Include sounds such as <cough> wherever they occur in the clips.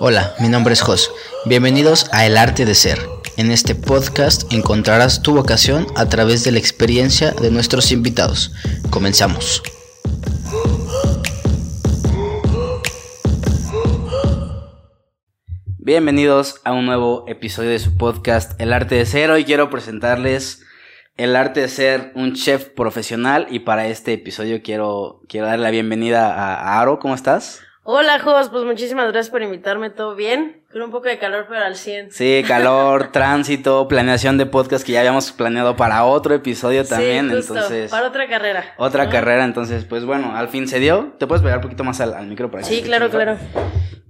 Hola, mi nombre es Jos. Bienvenidos a El Arte de Ser. En este podcast encontrarás tu vocación a través de la experiencia de nuestros invitados. Comenzamos. Bienvenidos a un nuevo episodio de su podcast El Arte de Ser. Hoy quiero presentarles el arte de ser un chef profesional y para este episodio quiero, quiero darle la bienvenida a Aro. ¿Cómo estás? Hola, Jos, pues muchísimas gracias por invitarme, ¿todo bien? Con un poco de calor, pero al 100. Sí, calor, <laughs> tránsito, planeación de podcast que ya habíamos planeado para otro episodio también, sí, justo, entonces... para otra carrera. Otra ¿no? carrera, entonces, pues bueno, al fin se dio. ¿Te puedes pegar un poquito más al, al micro para que Sí, claro, claro.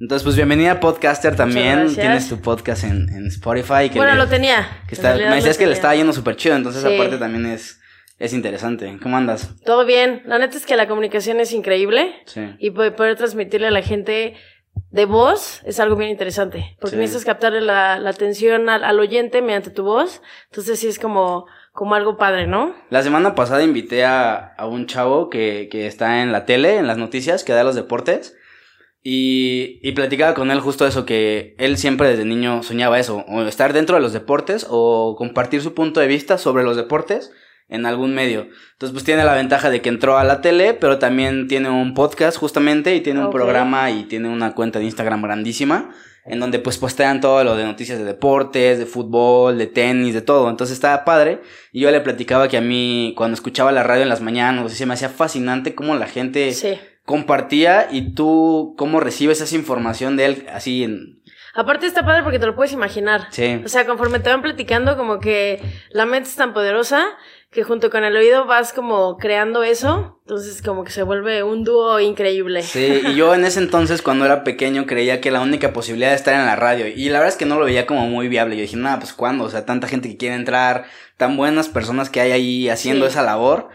Entonces, pues bienvenida podcaster también. Tienes tu podcast en, en Spotify. Que Bueno, le- lo tenía. que está, me decías que le estaba yendo súper chido, entonces Sí. aparte también es, es interesante. ¿Cómo andas? Todo bien. La neta es que la comunicación es increíble Sí. y po- poder transmitirle a la gente de voz es algo bien interesante. Porque Sí. necesitas captarle la, la atención al, al oyente mediante tu voz. Entonces sí es como, como algo padre, ¿no? La semana pasada invité a, a un chavo que, que está en la tele, en las noticias, que da los deportes. Y, y platicaba con él justo eso, que él siempre desde niño soñaba eso, o estar dentro de los deportes o compartir su punto de vista sobre los deportes en algún medio. Entonces pues tiene la ventaja de que entró a la tele, pero también tiene un podcast justamente y tiene un programa y tiene una cuenta de Instagram grandísima en donde pues postean todo lo de noticias de deportes, de fútbol, de tenis, de todo. Entonces estaba padre. Y yo le platicaba que a mí, cuando escuchaba la radio en las mañanas, o sea, se me hacía fascinante cómo la gente Sí. compartía y tú cómo recibes esa información de él así en... Aparte está padre porque te lo puedes imaginar. Sí. O sea, conforme te van platicando, como que la mente es tan poderosa que junto con el oído vas como creando eso. Entonces, como que se vuelve un dúo increíble. Sí, y yo en ese entonces cuando era pequeño creía que la única posibilidad de estar en la radio y la verdad es que no lo veía como muy viable. Yo dije, nada, pues cuándo, o sea, tanta gente que quiere entrar, tan buenas personas que hay ahí haciendo Sí. esa labor.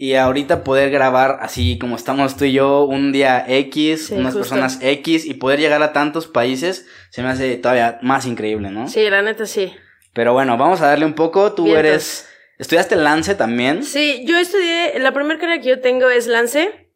Y ahorita poder grabar así como estamos tú y yo, un día X, Sí, unas justo. personas X y poder llegar a tantos países, se me hace todavía más increíble, ¿no? Sí, la neta sí. Pero bueno, vamos a darle un poco. Tú Vientos. eres. ¿Estudiaste Lance también? Sí, yo estudié, la primera carrera que yo tengo es Lance,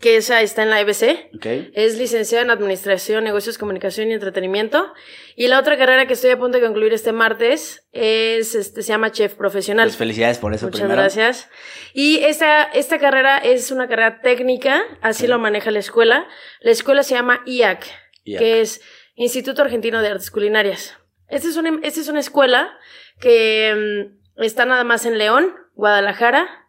que esa está en la EBC. Ok. Es licenciada en Administración, Negocios, Comunicación y Entretenimiento. Y la otra carrera que estoy a punto de concluir este martes es, este, se llama Chef Profesional. Pues felicidades por eso Muchas primero. gracias. Y esta, esta carrera es una carrera técnica, así lo maneja la escuela. La escuela se llama IAC, IAC. que es Instituto Argentino de Artes Culinarias. Esta es una, esta es una escuela que mm, está nada más en León, Guadalajara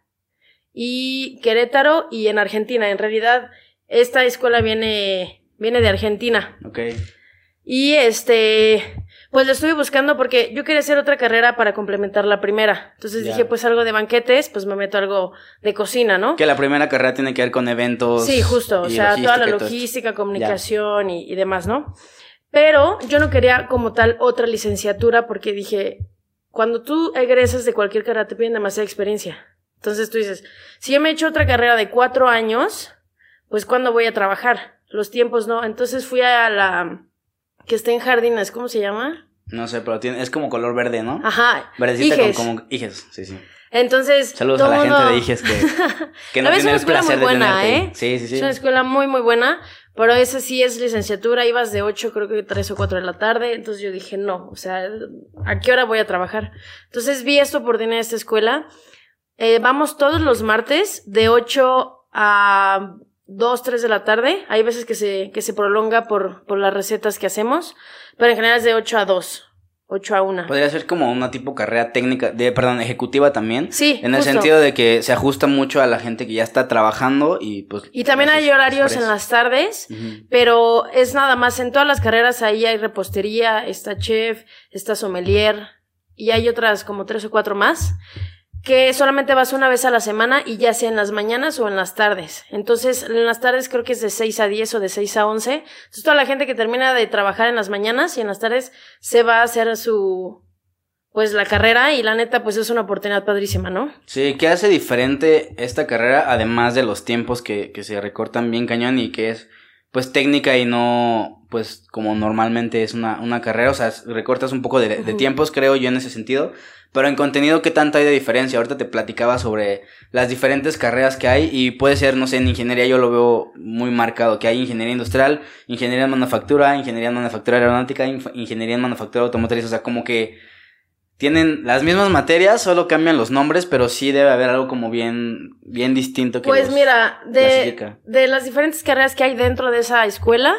y Querétaro y en Argentina. En realidad, esta escuela viene, viene de Argentina. Ok. Y este, pues lo estuve buscando porque yo quería hacer otra carrera para complementar la primera. Entonces dije, pues algo de banquetes, pues me meto algo de cocina, ¿no? Que la primera carrera tiene que ver con eventos. Sí, justo, o sea, toda la logística, comunicación y, y demás, ¿no? Pero yo no quería como tal otra licenciatura porque dije, cuando tú egresas de cualquier carrera te piden demasiada experiencia. Entonces tú dices, si yo me he hecho otra carrera de cuatro años, pues ¿cuándo voy a trabajar? Los tiempos no. Entonces fui a la que está en Jardines, ¿cómo se llama? No sé, pero tiene, es como color verde, ¿no? Ajá. Verdecita Iges. con como Iges, sí, sí. Entonces. Saludos todo a la gente de Iges que, <laughs> que no verdad es tiene una el escuela muy buena, tenerte. ¿eh? Sí, sí, sí. Es una escuela muy, muy buena, pero esa sí es licenciatura, ibas de 8, creo que 3 o 4 de la tarde, entonces yo dije, no, o sea, ¿a qué hora voy a trabajar? Entonces vi esta oportunidad en esta escuela, Eh, vamos todos los martes de 8 a 2, 3 de la tarde, hay veces que se, que se prolonga por, por las recetas que hacemos, pero en general es de 8 a 2, 8 a 1. Podría ser como una tipo carrera técnica, de, perdón, ejecutiva también. Sí, En el sentido de que se ajusta mucho a la gente que ya está trabajando y pues... Y también hay horarios en las tardes, pero es nada más, en todas las carreras ahí hay repostería, está chef, está sommelier y hay otras como tres o cuatro más que solamente vas una vez a la semana y ya sea en las mañanas o en las tardes. Entonces, en las tardes creo que es de 6 a 10 o de 6 a 11. Entonces, toda la gente que termina de trabajar en las mañanas y en las tardes se va a hacer su, pues la carrera y la neta, pues es una oportunidad padrísima, ¿no? Sí, ¿qué hace diferente esta carrera además de los tiempos que, que se recortan bien cañón y que es pues técnica y no pues como normalmente es una, una carrera, o sea, recortas un poco de, de tiempos, creo yo, en ese sentido, pero en contenido, ¿qué tanto hay de diferencia? Ahorita te platicaba sobre las diferentes carreras que hay y puede ser, no sé, en ingeniería yo lo veo muy marcado, que hay ingeniería industrial, ingeniería en manufactura, ingeniería en manufactura aeronáutica, ingeniería en manufactura automotriz, o sea, como que tienen las mismas materias, solo cambian los nombres, pero sí debe haber algo como bien, bien distinto que Pues mira, de, de, las diferentes carreras que hay dentro de esa escuela,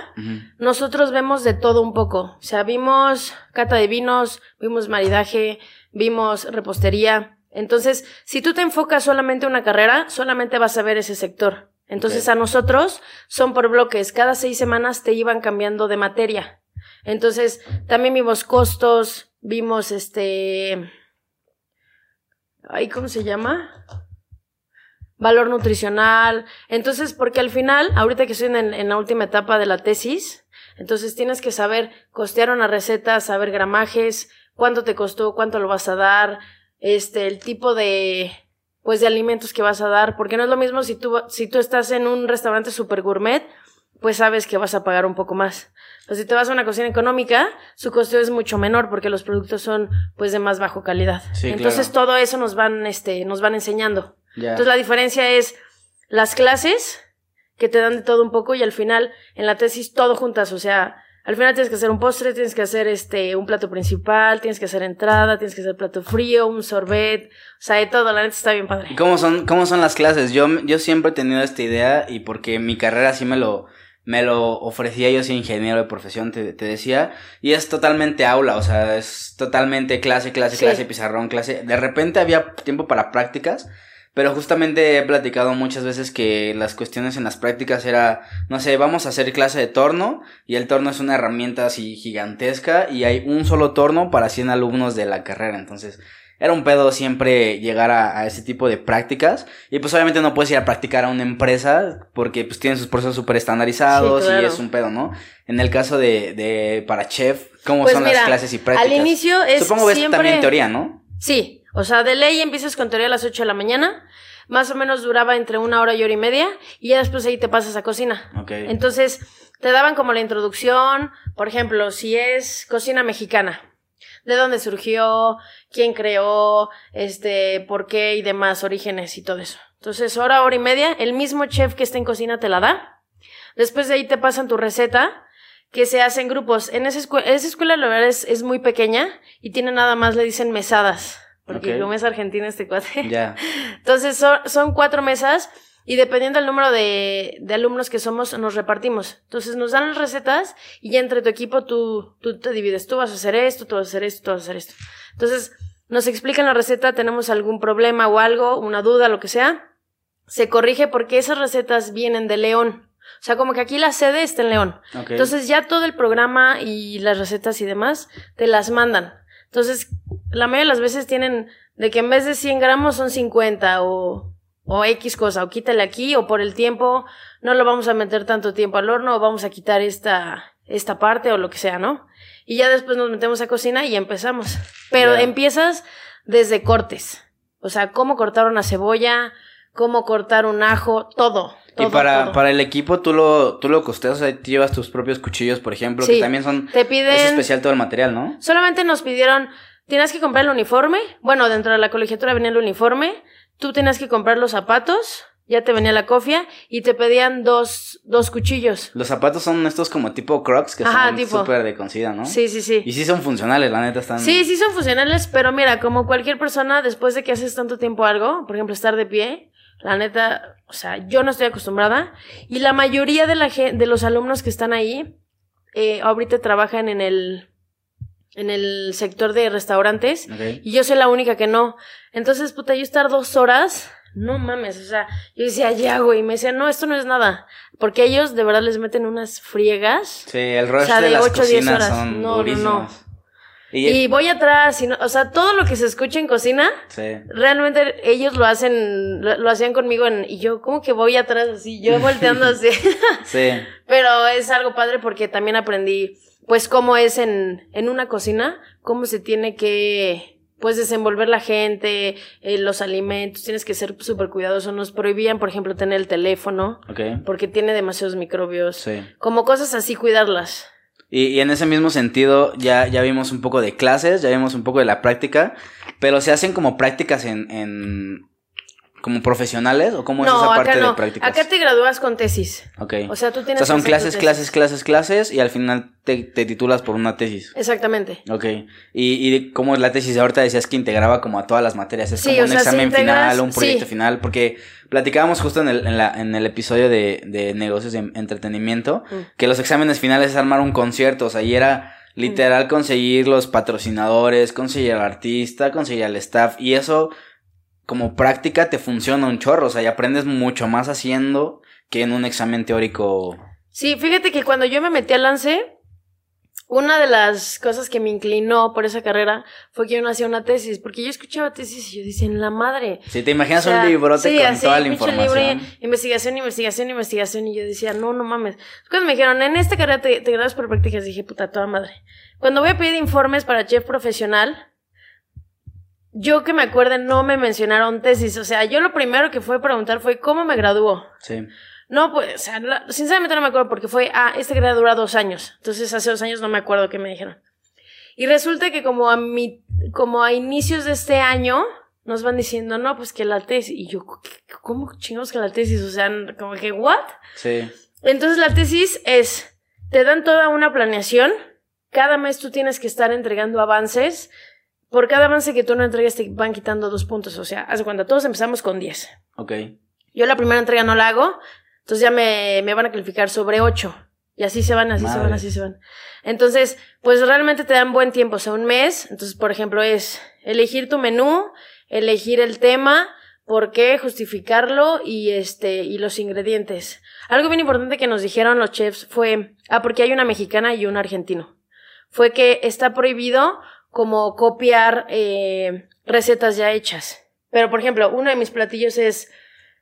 nosotros vemos de todo un poco. O sea, vimos cata de vinos, vimos maridaje, vimos repostería. Entonces, si tú te enfocas solamente en una carrera, solamente vas a ver ese sector. Entonces, a nosotros son por bloques. Cada seis semanas te iban cambiando de materia. Entonces, también vimos costos, vimos este... Ay, ¿cómo se llama? Valor nutricional. Entonces, porque al final, ahorita que estoy en, en la última etapa de la tesis, entonces tienes que saber costear una receta, saber gramajes, cuánto te costó, cuánto lo vas a dar, este, el tipo de, pues de alimentos que vas a dar, porque no es lo mismo si tú, si tú estás en un restaurante super gourmet, pues sabes que vas a pagar un poco más. Pero si te vas a una cocina económica, su costo es mucho menor porque los productos son pues de más bajo calidad. Entonces todo eso nos van, este, nos van enseñando. Entonces la diferencia es las clases que te dan de todo un poco y al final en la tesis todo juntas, o sea, al final tienes que hacer un postre, tienes que hacer este un plato principal, tienes que hacer entrada, tienes que hacer plato frío, un sorbet, o sea, de todo, la neta está bien padre. ¿Cómo son, cómo son las clases? Yo, yo siempre he tenido esta idea y porque mi carrera sí me lo, me lo ofrecía, yo soy ingeniero de profesión, te, te decía, y es totalmente aula, o sea, es totalmente clase, clase, clase, pizarrón, clase. De repente había tiempo para prácticas, pero justamente he platicado muchas veces que las cuestiones en las prácticas era, no sé, vamos a hacer clase de torno y el torno es una herramienta así gigantesca y hay un solo torno para 100 alumnos de la carrera. Entonces, era un pedo siempre llegar a, ese tipo de prácticas. Y pues obviamente no puedes ir a practicar a una empresa porque pues tienen sus procesos súper estandarizados y es un pedo, ¿no? En el caso de, de para chef, ¿cómo pues son las clases y prácticas? Al inicio es Supongo ves también teoría, ¿no? Sí, o sea, de ley empiezas con teoría a las 8 de la mañana, más o menos duraba entre una hora y hora y media, y ya después ahí te pasas a cocina. Ok. Entonces, te daban como la introducción, por ejemplo, si es cocina mexicana, de dónde surgió, quién creó, este, por qué y demás orígenes y todo eso. Entonces, hora, hora y media, el mismo chef que está en cocina te la da. Después de ahí te pasan tu receta, que se hace en grupos. En esa, escuela, esa escuela, la verdad, es, es muy pequeña y tiene nada más, le dicen mesadas. Porque como es argentino este cuate. Ya. <laughs> Entonces son, son cuatro mesas y dependiendo del número de, de, alumnos que somos, nos repartimos. Entonces nos dan las recetas y ya entre tu equipo tú, tú te divides. Tú vas a hacer esto, tú vas a hacer esto, tú vas a hacer esto. Entonces nos explican la receta, tenemos algún problema o algo, una duda, lo que sea. Se corrige porque esas recetas vienen de León. O sea, como que aquí la sede está en León. Entonces ya todo el programa y las recetas y demás te las mandan. Entonces, la mayoría de las veces tienen de que en vez de 100 gramos son 50 o, o X cosa, o quítale aquí, o por el tiempo no lo vamos a meter tanto tiempo al horno, o vamos a quitar esta, esta parte o lo que sea, ¿no? Y ya después nos metemos a cocina y empezamos. Pero empiezas desde cortes. O sea, cómo cortar una cebolla, cómo cortar un ajo, todo. Y para, para el equipo tú lo, tú lo costeas, o sea, llevas tus propios cuchillos, por ejemplo, que también son... Te piden... Es especial todo el material, ¿no? Solamente nos pidieron, tienes que comprar el uniforme, bueno, dentro de la colegiatura venía el uniforme, tú tenías que comprar los zapatos, ya te venía la cofia y te pedían dos, dos cuchillos. Los zapatos son estos como tipo crocs que son súper de concida, ¿no? Sí, sí, sí. Y sí son funcionales, la neta están. Sí, sí son funcionales, pero mira, como cualquier persona, después de que haces tanto tiempo algo, por ejemplo, estar de pie, la neta, o sea, yo no estoy acostumbrada. Y la mayoría de, la, de los alumnos que están ahí, eh, ahorita trabajan en el, en el sector de restaurantes. Y yo soy la única que no. Entonces, puta, yo estar dos horas no mames, o sea, yo decía, ya, güey, y me decía, no, esto no es nada, porque ellos de verdad les meten unas friegas. Sí, el resto de, las 8, cocinas horas. son no, no, no. Y, voy atrás, y o sea, todo lo que se escucha en cocina, sí. realmente ellos lo hacen, lo, hacían conmigo en, y yo como que voy atrás así, yo <laughs> volteando así. <laughs> sí. Pero es algo padre porque también aprendí, pues, cómo es en, en una cocina, cómo se tiene que, pues desenvolver la gente, eh, los alimentos, tienes que ser súper cuidadoso. Nos prohibían, por ejemplo, tener el teléfono, porque tiene demasiados microbios. Sí. Como cosas así, cuidarlas. Y, en ese mismo sentido, ya, ya vimos un poco de clases, ya vimos un poco de la práctica, pero se hacen como prácticas en, en como profesionales o cómo es esa parte acá no. de prácticas. Acá te gradúas con tesis. Ok. O sea, tú O tienes sea, son que clases, clases, clases, clases y al final te, te titulas por una tesis. Exactamente. Ok. Y, y cómo es la tesis ahorita decías que integraba como a todas las materias. Es Sí, como o un sea, si examen integras- final, un proyecto sí. final, porque platicábamos justo en el, en la, en el episodio de, de negocios de entretenimiento, Mm. que los exámenes finales es armar un concierto, o sea, y era literal conseguir los patrocinadores, conseguir al artista, conseguir al staff, y eso como práctica te funciona un chorro, o sea, y aprendes mucho más haciendo que en un examen teórico. Sí, fíjate que cuando yo me metí al lance, una de las cosas que me inclinó por esa carrera fue que yo no hacía una tesis, porque yo escuchaba tesis y yo decía, en la madre. Si te imaginas O sea, un librote sí, con así, toda la información. investigación, investigación, investigación. Y yo decía, no, no mames. Cuando me dijeron, en esta carrera te, te graduas por prácticas, dije, puta, toda madre. Cuando voy a pedir informes para chef profesional, yo que me acuerde, no me mencionaron tesis. O sea, yo lo primero que fue preguntar fue, ¿cómo me graduó? Sí. No, pues, o sea, la- sinceramente no me acuerdo porque fue, ah, esta carrera dura dos años. Entonces, hace dos años no me acuerdo qué me dijeron. Y resulta que como a mi, como a inicios de este año, nos van diciendo, no, pues que la tesis. Y yo, ¿qué- ¿cómo chingados que la tesis? O sea, como que, ¿what? Sí. Entonces, la tesis es, te dan toda una planeación. Cada mes tú tienes que estar entregando avances. Por cada avance que tú no entregues, te van quitando dos puntos. O sea, haz de cuenta, todos empezamos con 10. Ok. Yo la primera entrega no la hago, entonces ya me, me van a calificar sobre 8. Y así se van, así se van, así se van. Entonces, pues realmente te dan buen tiempo, o sea, un mes. Entonces, por ejemplo, es elegir tu menú, elegir el tema, por qué, justificarlo y este, y los ingredientes. Algo bien importante que nos dijeron los chefs fue, ah, porque hay una mexicana y un argentino. Fue que está prohibido como copiar eh, recetas ya hechas. Pero, por ejemplo, uno de mis platillos es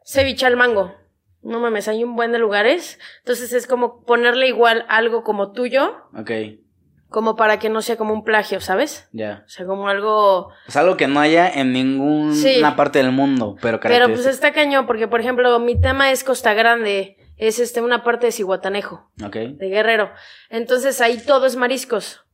ceviche al mango. No mames, hay un buen de lugares. Entonces es como ponerle igual algo como tuyo, Ok. como para que no sea como un plagio, ¿sabes? Ya. O sea, como algo... Es algo que no haya en ninguna Sí. parte del mundo, pero Pero pues está cañón, porque por ejemplo, mi tema es Costa Grande, es este una parte de Cihuatanejo, Ok. de Guerrero. Entonces ahí todo es mariscos.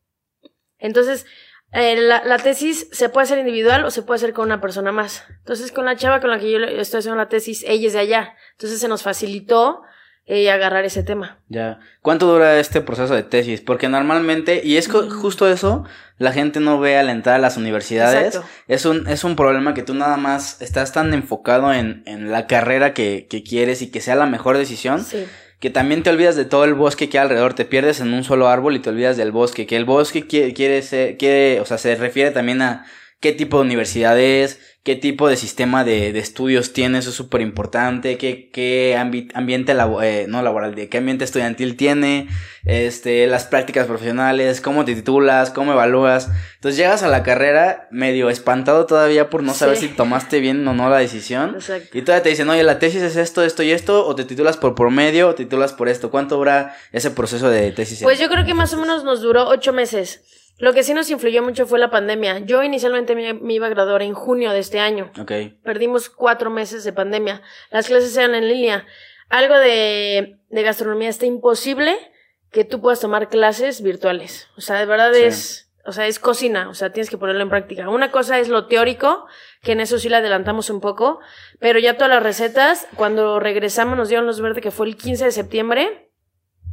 Entonces, eh, la, la tesis se puede hacer individual o se puede hacer con una persona más. Entonces, con la chava con la que yo estoy haciendo la tesis, ella es de allá. Entonces se nos facilitó eh, agarrar ese tema. Ya. ¿Cuánto dura este proceso de tesis? Porque normalmente, y es Mm. co- justo eso, la gente no ve al entrar a las universidades. Exacto. Es un, es un problema que tú nada más estás tan enfocado en, en la carrera que, que quieres y que sea la mejor decisión, Sí. Que también te olvidas de todo el bosque que hay alrededor, te pierdes en un solo árbol y te olvidas del bosque, que el bosque quiere, quiere ser, quiere, o sea, se refiere también a qué tipo de universidad es, qué tipo de sistema de, de estudios tiene, eso es súper importante, qué, qué ambi- ambiente labo- eh, no laboral, de qué ambiente estudiantil tiene, este, las prácticas profesionales, cómo te titulas, cómo evalúas. Entonces llegas a la carrera medio espantado todavía por no saber Sí. si tomaste bien o no la decisión. Exacto. Y todavía te dicen, oye, la tesis es esto, esto y esto, o te titulas por promedio, o te titulas por esto. ¿Cuánto dura ese proceso de tesis? Pues yo creo que más o menos nos duró ocho meses. Lo que sí nos influyó mucho fue la pandemia. Yo inicialmente me, iba a graduar en junio de este año. Ok, Perdimos cuatro meses de pandemia. Las clases eran en línea. Algo de, de gastronomía está imposible que tú puedas tomar clases virtuales. O sea, de verdad Sí. es, o sea, es cocina. O sea, tienes que ponerlo en práctica. Una cosa es lo teórico, que en eso sí la adelantamos un poco, pero ya todas las recetas, cuando regresamos nos dieron luz verde que fue el 15 de septiembre.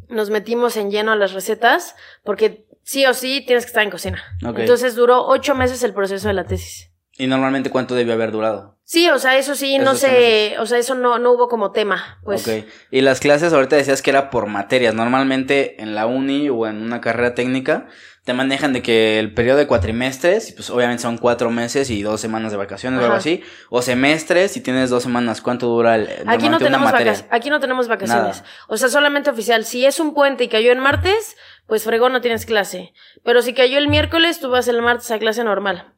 Nos metimos en lleno a las recetas porque sí o sí tienes que estar en cocina. Ok. Entonces duró ocho meses el proceso de la tesis. ¿Y normalmente cuánto debió haber durado? Sí, o sea, eso sí, no sé, o sea, eso no, no hubo como tema, pues. Ok. Y las clases, ahorita decías que era por materias. Normalmente en la uni o en una carrera técnica te manejan de que el periodo de cuatrimestres, pues obviamente son cuatro meses y dos semanas de vacaciones o algo así. O semestres y tienes dos semanas. ¿Cuánto dura el, Aquí no una tenemos materia? vacaciones, aquí no tenemos vacaciones. Nada. O sea, solamente oficial. Si es un puente y cayó en martes, pues fregón no tienes clase. Pero si cayó el miércoles, tú vas el martes a clase normal.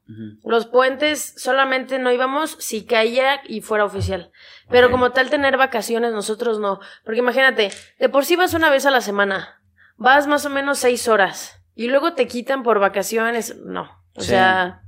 Los puentes solamente no íbamos si caía y fuera oficial. Pero como tal tener vacaciones nosotros no. Porque imagínate, de por sí vas una vez a la semana. Vas más o menos seis horas. Y luego te quitan por vacaciones. No. O Sí. sea,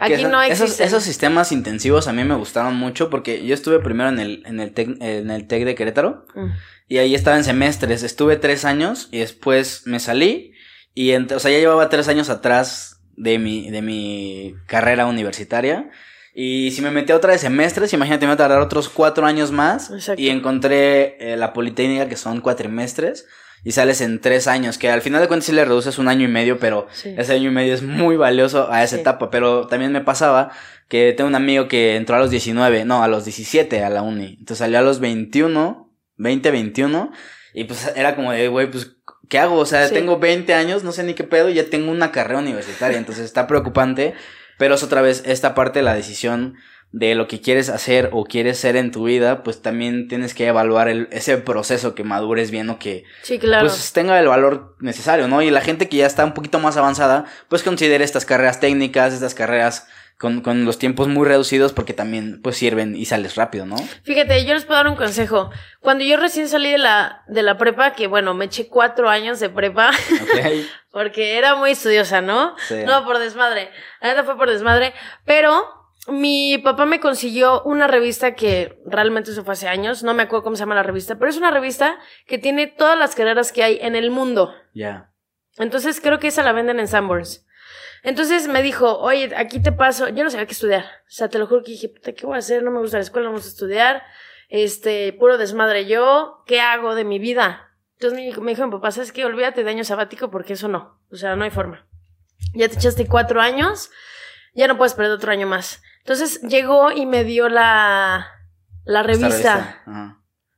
Aquí no existen. Esos, sistemas intensivos a mí me gustaron mucho porque yo estuve primero en el, en el, TEC, en el TEC de Querétaro mm. y ahí estaba en semestres. Estuve tres años y después me salí y, o sea, ya llevaba tres años atrás de mi, de mi carrera universitaria. Y si me metí a otra de semestres, imagínate, me va a tardar otros cuatro años más. Y encontré eh, la Politécnica, que son cuatrimestres y sales en tres años, que al final de cuentas sí le reduces un año y medio, pero ese año y medio es muy valioso a esa etapa. Pero también me pasaba que tengo un amigo que entró a los 19, no, a los 17 a la uni. Entonces salió a los 21, 20, 21. Y pues era como de, güey, pues, ¿qué hago? O sea, tengo 20 años, no sé ni qué pedo, y ya tengo una carrera universitaria. Entonces está preocupante. Pero es otra vez esta parte de la decisión de lo que quieres hacer o quieres ser en tu vida, pues también tienes que evaluar el, ese proceso que madures bien o que pues tenga el valor necesario, ¿no? Y la gente que ya está un poquito más avanzada, pues considere estas carreras técnicas, estas carreras con, con los tiempos muy reducidos porque también pues sirven y sales rápido, ¿no? Fíjate, yo les puedo dar un consejo. Cuando yo recién salí de la, de la prepa, que bueno, me eché cuatro años de prepa, <laughs> porque era muy estudiosa, ¿no? No, por desmadre. La neta fue por desmadre, pero mi papá me consiguió una revista que realmente eso fue hace años, no me acuerdo cómo se llama la revista, pero es una revista que tiene todas las carreras que hay en el mundo. Ya. Entonces creo que esa la venden en Sanborns. Entonces me dijo, oye, aquí te paso, yo no sabía qué estudiar. O sea, te lo juro que dije, puta, ¿qué voy a hacer? No me gusta la escuela, no me gusta estudiar. Este, puro desmadre yo, ¿qué hago de mi vida? Entonces me, me dijo mi papá, ¿sabes qué? Olvídate de año sabático porque eso no. O sea, no hay forma. Ya te echaste cuatro años, ya no puedes perder otro año más. Entonces llegó y me dio la, la revista.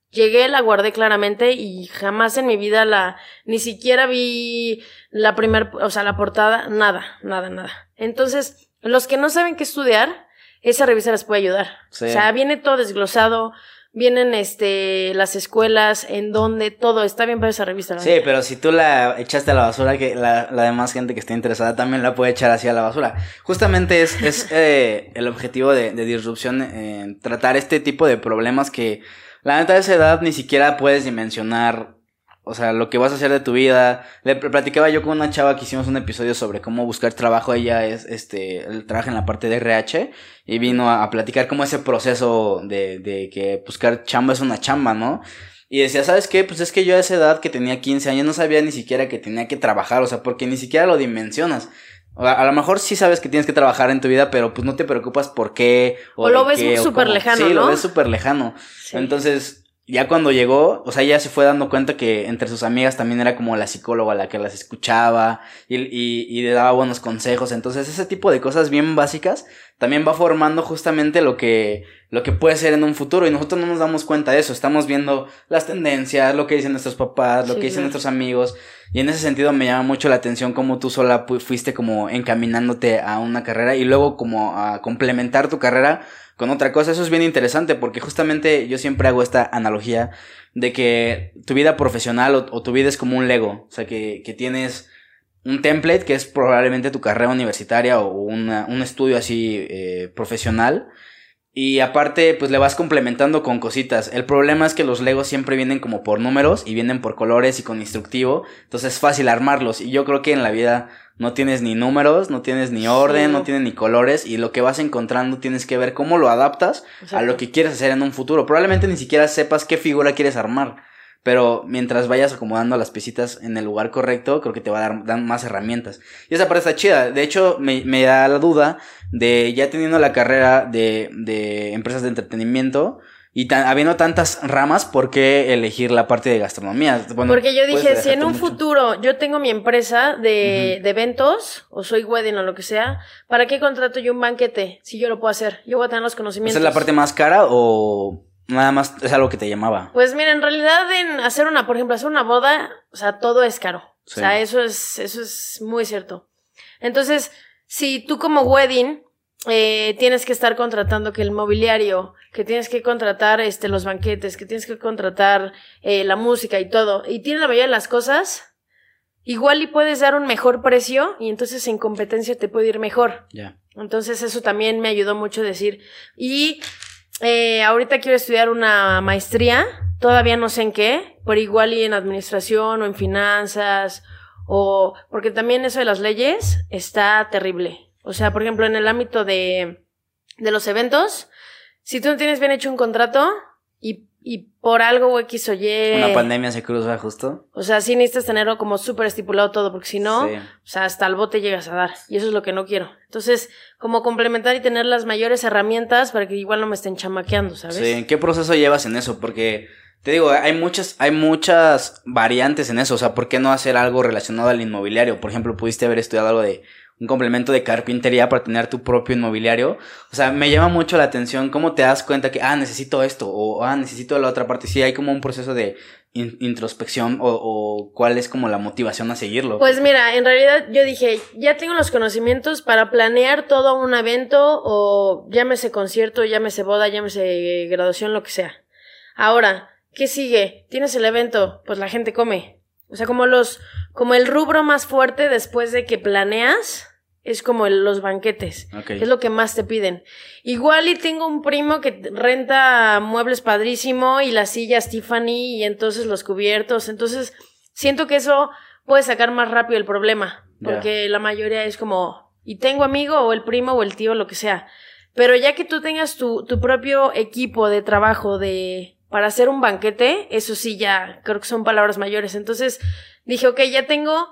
Llegué, la guardé claramente y jamás en mi vida la, ni siquiera vi la primer, o sea, la portada, nada, nada, nada. Entonces, los que no saben qué estudiar, esa revista les puede ayudar. O sea, viene todo desglosado, vienen este las escuelas, en donde todo está bien para esa revista. Sí, pero si tú la echaste a la basura, que la, la demás gente que esté interesada también la puede echar así a la basura. Justamente es, es <laughs> eh, el objetivo de, de disrupción, en tratar este tipo de problemas que la neta de esa edad ni siquiera puedes dimensionar o sea, lo que vas a hacer de tu vida. Le platicaba yo con una chava que hicimos un episodio sobre cómo buscar trabajo. Ella es, este, trabaja en la parte de RH y vino a, platicar como ese proceso de, de que buscar chamba es una chamba, ¿no? Y decía, ¿sabes qué? Pues es que yo a esa edad que tenía 15 años no sabía ni siquiera que tenía que trabajar, o sea, porque ni siquiera lo dimensionas. A, lo mejor sí sabes que tienes que trabajar en tu vida, pero pues no te preocupas por qué. O, lo ves súper lejano, sí, lo ves súper lejano. Entonces, ya cuando llegó, o sea, ella se fue dando cuenta que entre sus amigas también era como la psicóloga la que las escuchaba y, y, y, le daba buenos consejos. Entonces, ese tipo de cosas bien básicas también va formando justamente lo que, lo que puede ser en un futuro. Y nosotros no nos damos cuenta de eso. Estamos viendo las tendencias, lo que dicen nuestros papás, lo que dicen nuestros amigos. Y en ese sentido me llama mucho la atención cómo tú sola fuiste como encaminándote a una carrera y luego como a complementar tu carrera con otra cosa. Eso es bien interesante porque justamente yo siempre hago esta analogía de que tu vida profesional o, tu vida es como un Lego. O sea, que, que, tienes un template que es probablemente tu carrera universitaria o una, un estudio así eh, profesional. Y aparte, pues le vas complementando con cositas. El problema es que los Legos siempre vienen como por números y vienen por colores y con instructivo. Entonces es fácil armarlos. Y yo creo que en la vida no tienes ni números, no tienes ni orden, no tienes ni colores y lo que vas encontrando tienes que ver cómo lo adaptas a lo que quieres hacer en un futuro. Probablemente ni siquiera sepas qué figura quieres armar, pero mientras vayas acomodando las piecitas en el lugar correcto, creo que te va a dar, más herramientas. Y esa parte está chida. De hecho, me, me da la duda de ya teniendo la carrera de, de empresas de entretenimiento, y habiendo tantas ramas, ¿por qué elegir la parte de gastronomía? Porque yo dije, si en un futuro yo tengo mi empresa de, de, eventos, o soy wedding o lo que sea, ¿para qué contrato yo un banquete si yo lo puedo hacer? Yo voy a tener los conocimientos. ¿Esa es la parte más cara o nada más es algo que te llamaba? Pues mira, en realidad en hacer una, por ejemplo, hacer una boda, o sea, todo es caro. O sea, eso es, eso es muy cierto. Entonces, si tú como wedding eh, tienes que estar contratando que el mobiliario, que tienes que contratar este, los banquetes, que tienes que contratar eh, la música y todo, y tienes la mayoría de las cosas, igual y puedes dar un mejor precio y entonces en competencia te puede ir mejor. Ya. Entonces eso también me ayudó mucho a decir. Y eh, ahorita quiero estudiar una maestría, todavía no sé en qué, pero igual y en administración o en finanzas, o porque también eso de las leyes está terrible. O sea, por ejemplo, en el ámbito de, de los eventos, si tú no tienes bien hecho un contrato y, y por algo X o Y. Una pandemia se cruza justo. O sea, sí necesitas tenerlo como súper estipulado todo, porque si no, Sí. o sea, hasta el bote llegas a dar. Y eso es lo que no quiero. Entonces, como complementar y tener las mayores herramientas para que igual no me estén chamaqueando, ¿sabes? Sí, ¿en qué proceso llevas en eso? Porque te digo, hay muchas, hay muchas variantes en eso. O sea, ¿por qué no hacer algo relacionado al inmobiliario? Por ejemplo, pudiste haber estudiado algo de un complemento de carpintería para tener tu propio inmobiliario. O sea, me llama mucho la atención cómo te das cuenta que, ah, necesito esto, o ah, necesito la otra parte. Sí, hay como un proceso de in- introspección, o, o cuál es como la motivación a seguirlo. Pues mira, en realidad yo dije, ya tengo los conocimientos para planear todo un evento o llámese concierto, llámese boda, llámese graduación, lo que sea. Ahora, ¿qué sigue? Tienes el evento, pues la gente come. O sea, como los, como el rubro más fuerte después de que planeas es como el- los banquetes. Es lo que más te piden. Igual y tengo un primo que renta muebles padrísimo y las sillas Tiffany y entonces los cubiertos. Entonces, siento que eso puede sacar más rápido el problema. Porque la mayoría es como, y tengo amigo o el primo o el tío, lo que sea. Pero ya que tú tengas tu, tu propio equipo de trabajo de para hacer un banquete, eso sí ya creo que son palabras mayores. Entonces dije, ok, ya tengo,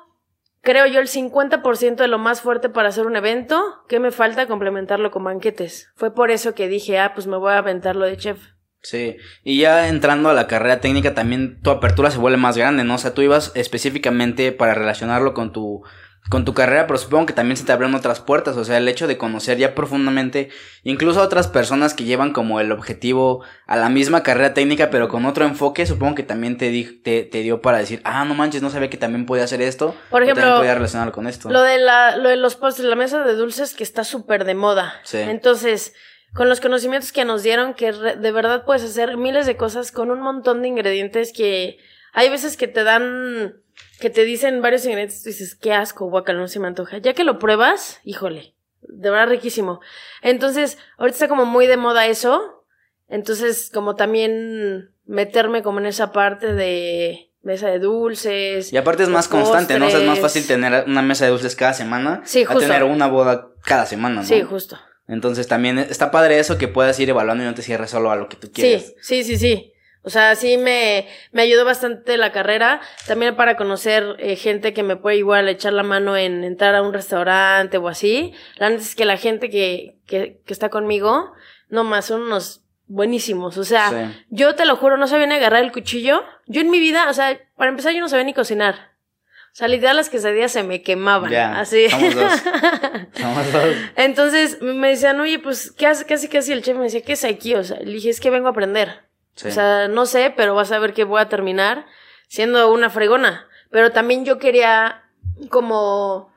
creo yo, el 50% de lo más fuerte para hacer un evento. ¿Qué me falta? Complementarlo con banquetes. Fue por eso que dije, ah, pues me voy a aventar lo de chef. Sí, y ya entrando a la carrera técnica también tu apertura se vuelve más grande, ¿no? O sea, tú ibas específicamente para relacionarlo con tu con tu carrera, pero supongo que también se te abren otras puertas, o sea, el hecho de conocer ya profundamente incluso a otras personas que llevan como el objetivo a la misma carrera técnica, pero con otro enfoque, supongo que también te, di- te, te dio para decir, ah, no manches, no sabía que también podía hacer esto, Por o ejemplo, también podía relacionarlo con esto. Lo de, la, lo de los postres, la mesa de dulces que está súper de moda. Sí. Entonces, con los conocimientos que nos dieron, que de verdad puedes hacer miles de cosas con un montón de ingredientes que hay veces que te dan, que te dicen varios ingredientes, tú dices, qué asco, guacala, no se me antoja. Ya que lo pruebas, híjole, de verdad riquísimo. Entonces, ahorita está como muy de moda eso. Entonces, como también meterme como en esa parte de mesa de dulces. Y aparte es más los constante, ¿no? O sea, es más postres. fácil tener una mesa de dulces cada semana Sí, a justo. tener una boda cada semana, ¿no? Sí, justo. Entonces también está padre eso que puedas ir evaluando y no te cierres solo a lo que tú quieres. Sí, sí, sí, sí. O sea, sí me, me ayudó bastante la carrera. También para conocer eh, gente que me puede igual echar la mano en entrar a un restaurante o así. La neta es que la gente que, que, que está conmigo, no más, son unos buenísimos. O sea, Sí. yo te lo juro, no sabía ni agarrar el cuchillo. Yo en mi vida, o sea, para empezar, yo no sabía ni cocinar. O sea, literal las quesadillas se me quemaban. Ya, así. somos dos. <laughs> Somos dos. Entonces me decían, oye, pues, ¿qué hace? Casi, casi el chef me decía, ¿qué es aquí? O sea, le dije, es que vengo a aprender. O sea, no sé, pero vas a ver que voy a terminar siendo una fregona. Pero también yo quería como,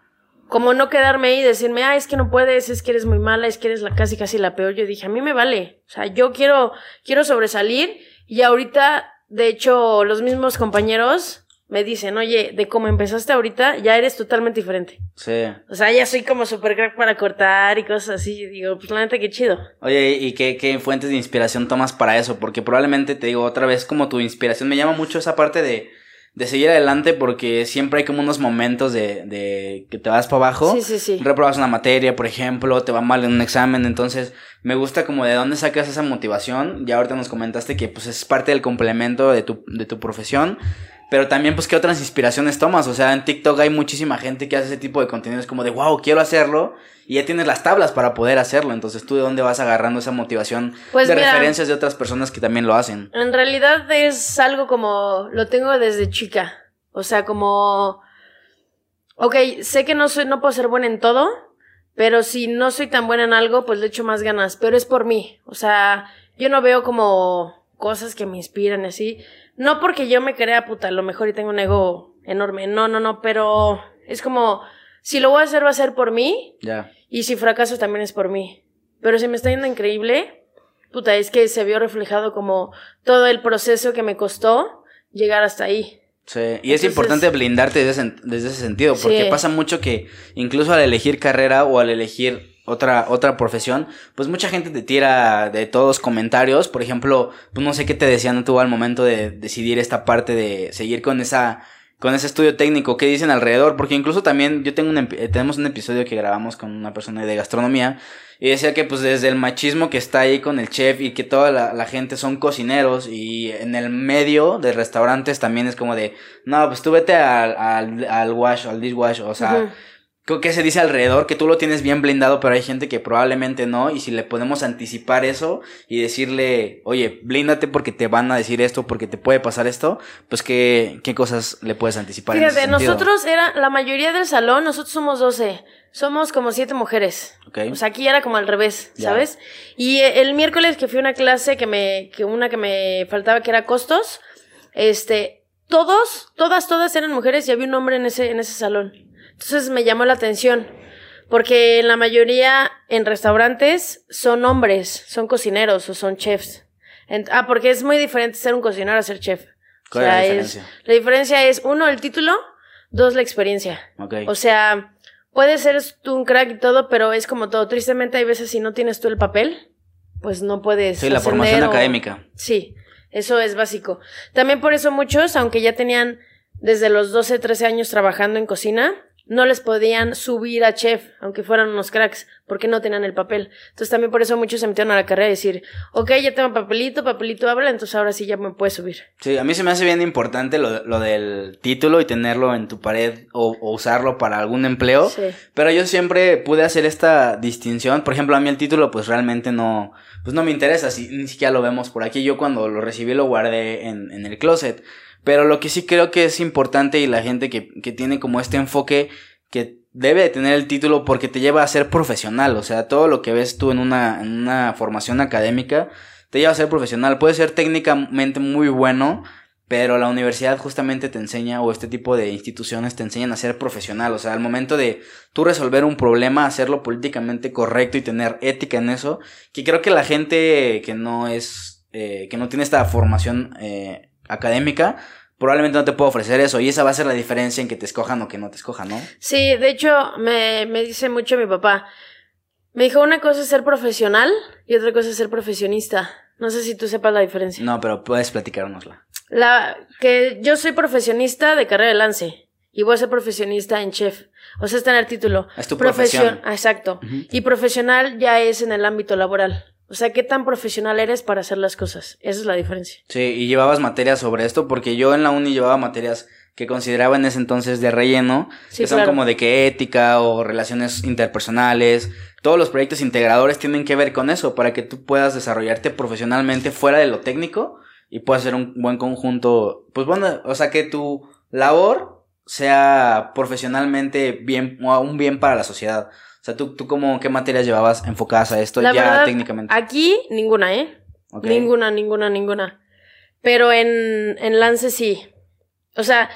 como no quedarme ahí y decirme, ah, es que no puedes, es que eres muy mala, es que eres la casi casi la peor. Yo dije, a mí me vale. O sea, yo quiero, quiero sobresalir y ahorita, de hecho, los mismos compañeros me dicen, oye, de cómo empezaste ahorita, ya eres totalmente diferente. Sí. O sea, ya soy como super crack para cortar y cosas así. Y digo, pues la neta, qué chido. Oye, ¿y qué, qué fuentes de inspiración tomas para eso? Porque probablemente te digo otra vez como tu inspiración me llama mucho esa parte de, de seguir adelante porque siempre hay como unos momentos de, de que te vas para abajo. Sí, sí, sí. Reprobas una materia, por ejemplo, te va mal en un examen, entonces me gusta como de dónde sacas esa motivación. Ya ahorita nos comentaste que pues es parte del complemento de tu, de tu profesión. Pero también, pues, ¿qué otras inspiraciones tomas? O sea, en TikTok hay muchísima gente que hace ese tipo de contenidos como de, wow, quiero hacerlo. Y ya tienes las tablas para poder hacerlo. Entonces, ¿tú de dónde vas agarrando esa motivación Pues de mira. referencias de otras personas que también lo hacen? En realidad es algo como lo tengo desde chica. O sea, como ok, sé que no soy, no puedo ser buena en todo, pero si no soy tan buena en algo, pues le echo más ganas. Pero es por mí. O sea, yo no veo como cosas que me inspiran así. No porque yo me crea puta, a lo mejor y tengo un ego enorme. No, no, no, pero es como si lo voy a hacer va a ser por mí Ya. y si fracaso también es por mí. Pero si me está yendo increíble, puta, es que se vio reflejado como todo el proceso que me costó llegar hasta ahí. Sí, y es importante blindarte desde, ese- desde ese sentido, porque Sí. pasa mucho que incluso al elegir carrera o al elegir otra, otra profesión, pues mucha gente te tira de todos comentarios, por ejemplo, pues no sé qué te decían tú al momento de decidir esta parte de seguir con esa con ese estudio técnico, qué dicen alrededor, porque incluso también yo tengo un, tenemos un episodio que grabamos con una persona de gastronomía y decía que pues desde el machismo que está ahí con el chef y que toda la, gente son cocineros y en el medio de restaurantes también es como de, no, pues tú vete al, al, al wash, al dishwash, o sea... ¿Qué se dice alrededor? Que tú lo tienes bien blindado, pero hay gente que probablemente no. Y si le podemos anticipar eso y decirle, oye, blíndate porque te van a decir esto, porque te puede pasar esto, pues qué, qué cosas le puedes anticipar. Fíjate, nosotros era, la mayoría del salón, nosotros somos 12. Somos como siete mujeres. Okay. O sea, aquí era como al revés, ¿sabes? Y el miércoles que fui a una clase que me, que una que me faltaba que era costos, este, todos, todas, todas eran mujeres y había un hombre en ese, en ese salón. Entonces me llamó la atención, porque en la mayoría en restaurantes son hombres, son cocineros o son chefs. ah, porque es muy diferente ser un cocinero a ser chef. ¿Cuál es la diferencia? la diferencia es, uno, el título, dos, la experiencia. Okay. O sea, puedes ser tú un crack y todo, pero es como todo. Tristemente hay veces si no tienes tú el papel, pues no puedes. Sí, la formación académica. Sí, eso es básico. También por eso muchos, aunque ya tenían desde los 12, 13 años trabajando en cocina, no les podían subir a chef, aunque fueran unos cracks, porque no tenían el papel. Entonces también por eso muchos se metieron a la carrera y decir, ok, ya tengo papelito, papelito habla, entonces ahora sí ya me puedes subir. Sí, a mí se me hace bien importante lo, lo del título y tenerlo en tu pared o, usarlo para algún empleo. Sí. Pero yo siempre pude hacer esta distinción. Por ejemplo, a mí el título pues realmente no, pues no me interesa, si, ni siquiera lo vemos por aquí. Yo cuando lo recibí lo guardé en, en el closet. Pero lo que sí creo que es importante y la gente que, que tiene como este enfoque que debe de tener el título porque te lleva a ser profesional. O sea, todo lo que ves tú en una, en una formación académica te lleva a ser profesional. Puede ser técnicamente muy bueno, pero la universidad justamente te enseña, o este tipo de instituciones te enseñan a ser profesional. O sea, al momento de tú resolver un problema, hacerlo políticamente correcto y tener ética en eso, que creo que la gente que no es, eh, que no tiene esta formación eh, académica, probablemente no te puedo ofrecer eso. Y esa va a ser la diferencia en que te escojan o que no te escojan, ¿no? Sí, de hecho, me, me dice mucho mi papá. Me dijo, una cosa es ser profesional y otra cosa es ser profesionista. No sé si tú sepas la diferencia. No, pero puedes platicárnosla. La, que yo soy profesionista de carrera de lance y voy a ser profesionista en chef. O sea, es tener título. Es tu profesión. Exacto. Y profesional ya es en el ámbito laboral. O sea, ¿qué tan profesional eres para hacer las cosas? Esa es la diferencia. Sí, y llevabas materias sobre esto, porque yo en la uni llevaba materias que consideraba en ese entonces de relleno, que son como de que ética o relaciones interpersonales, todos los proyectos integradores tienen que ver con eso, para que tú puedas desarrollarte profesionalmente fuera de lo técnico y puedas hacer un buen conjunto, pues bueno, o sea, que tu labor sea profesionalmente bien, o un bien para la sociedad. O sea, ¿tú, tú cómo, qué materias llevabas enfocadas a esto ya técnicamente? Aquí, ninguna, ¿eh? Ninguna, ninguna, ninguna. Pero en, en Lance sí. O sea,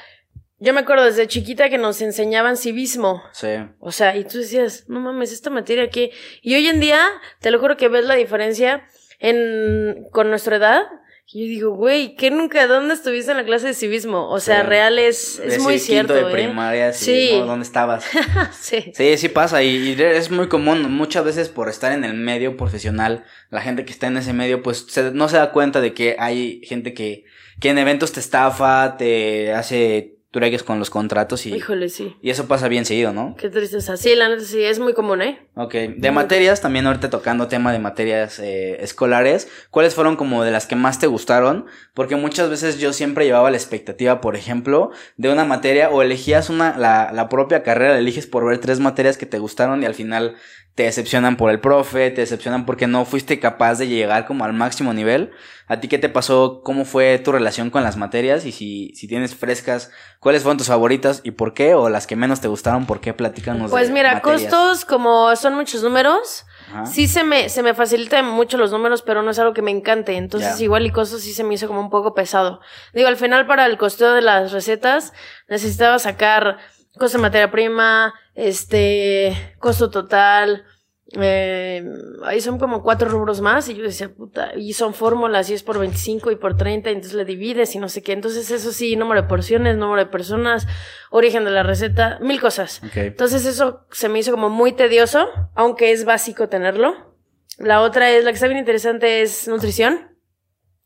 yo me acuerdo desde chiquita que nos enseñaban civismo. Sí. O sea, y tú decías, no mames, esta materia aquí. Y hoy en día, te lo juro que ves la diferencia en, con nuestra edad y yo digo, güey, ¿qué nunca? ¿Dónde estuviste en la clase de civismo? O sea, real es, es muy cierto. de ¿eh? primaria, sí. ¿Dónde estabas? <laughs> sí. Sí, sí pasa. Y, es muy común. Muchas veces por estar en el medio profesional, la gente que está en ese medio, pues no se da cuenta de que hay gente que, que en eventos te estafa, te hace trueques con los contratos y... Híjole, sí. Y eso pasa bien seguido, ¿no? Qué tristeza. Sí, la neta sí, es muy común, ¿eh? Ok. De materias, también ahorita tocando tema de materias eh, escolares, ¿cuáles fueron como de las que más te gustaron? Porque muchas veces yo siempre llevaba la expectativa, por ejemplo, de una materia o elegías una, la, la propia carrera, la eliges por ver tres materias que te gustaron y al final te decepcionan por el profe, te decepcionan porque no fuiste capaz de llegar como al máximo nivel. ¿A ti qué te pasó? ¿Cómo fue tu relación con las materias? Y si, si tienes frescas, ¿cuáles fueron tus favoritas y por qué? O las que menos te gustaron, ¿por qué? Platícanos. Pues mira, costos, como son muchos números, sí se me, se me facilitan mucho los números, pero no es algo que me encante. Entonces, igual y costos sí se me hizo como un poco pesado. Digo, al final para el costeo de las recetas, necesitaba sacar costo de materia prima, este, costo total, eh, ahí son como cuatro rubros más y yo decía, puta, y son fórmulas y es por 25 y por 30, y entonces le divides y no sé qué. Entonces eso sí, número de porciones, número de personas, origen de la receta, mil cosas. Entonces eso se me hizo como muy tedioso, aunque es básico tenerlo. La otra es, la que está bien interesante es nutrición.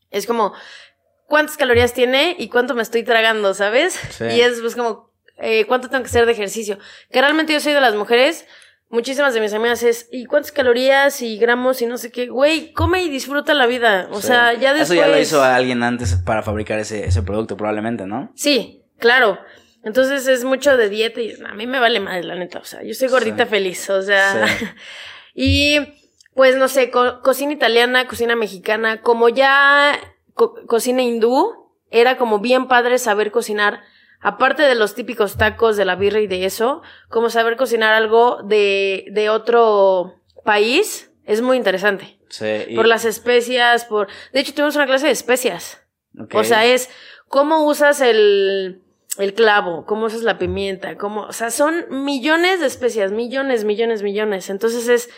Es como cuántas calorías tiene y cuánto me estoy tragando, ¿sabes? Sí. Y es pues como eh, cuánto tengo que hacer de ejercicio. Que realmente yo soy de las mujeres, muchísimas de mis amigas es, ¿y cuántas calorías y gramos y no sé qué? Güey, come y disfruta la vida. O Sí. sea, ya después... Eso ya lo hizo alguien antes para fabricar ese, ese producto, probablemente, ¿no? Sí, claro. Entonces es mucho de dieta y a mí me vale madre, la neta. O sea, yo soy gordita Sí. feliz. O sea, Sí. <laughs> y pues no sé, co- cocina italiana, cocina mexicana, como ya co- cocina hindú, era como bien padre saber cocinar. Aparte de los típicos tacos de la birra y de eso, como saber cocinar algo de, de otro país, es muy interesante. Sí. y- Por las especias, por... De hecho, tuvimos una clase de especias. ok. O sea, es cómo usas el, el clavo, cómo usas la pimienta, cómo, o sea, son millones de especias, millones, millones, millones. Entonces es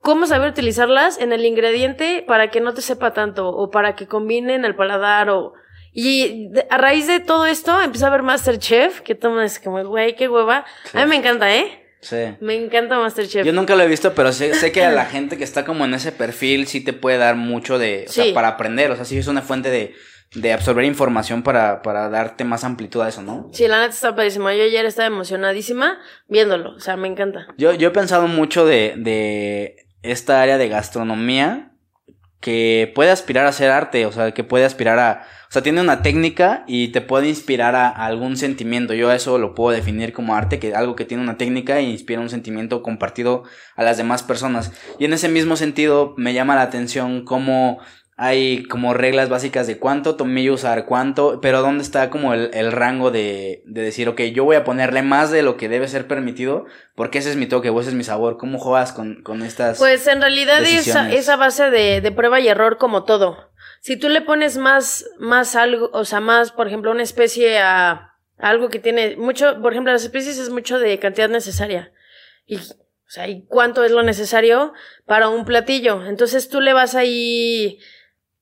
cómo saber utilizarlas en el ingrediente para que no te sepa tanto o para que combine en el paladar o... Y a raíz de todo esto empieza a ver Masterchef, que tomas como, güey, qué hueva. Sí. A mí me encanta, ¿eh? Sí. Me encanta Masterchef. Yo nunca lo he visto, pero sé, sé que a la gente que está como en ese perfil sí te puede dar mucho de, o Sí. sea, para aprender, o sea, sí es una fuente de, de absorber información para, para darte más amplitud a eso, ¿no? Sí, la neta está padrísima. Yo ayer estaba emocionadísima viéndolo. O sea, me encanta. Yo, yo he pensado mucho de, de esta área de gastronomía que puede aspirar a ser arte, o sea, que puede aspirar a, o sea, tiene una técnica y te puede inspirar a, a algún sentimiento. Yo eso lo puedo definir como arte, que algo que tiene una técnica e inspira un sentimiento compartido a las demás personas. Y en ese mismo sentido me llama la atención cómo hay como reglas básicas de cuánto tomillo usar, cuánto, pero dónde está como el, el rango de, de decir, ok, yo voy a ponerle más de lo que debe ser permitido, porque ese es mi toque o ese es mi sabor. ¿Cómo juegas con, con estas? Pues en realidad esa, esa base de, de prueba y error como todo. Si tú le pones más, más algo, o sea, más, por ejemplo, una especie a, a algo que tiene mucho, por ejemplo, las especies es mucho de cantidad necesaria. Y, o sea, ¿y cuánto es lo necesario para un platillo? Entonces tú le vas ahí,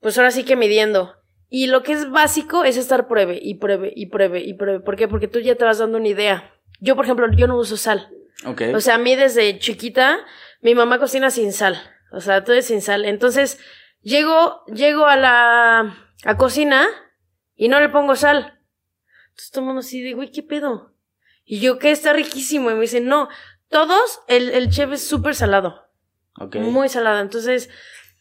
pues ahora sí que midiendo. Y lo que es básico es estar pruebe y pruebe y pruebe y pruebe. ¿Por qué? Porque tú ya te vas dando una idea. Yo, por ejemplo, yo no uso sal. ok. O sea, a mí desde chiquita, mi mamá cocina sin sal. O sea, todo es sin sal. Entonces, llego, llego a la a cocina y no le pongo sal. Entonces todo el mundo así de, güey, ¿qué pedo? Y yo, que está riquísimo. Y me dicen, no, todos, el, el chef es súper salado. ok. Muy salado. Entonces,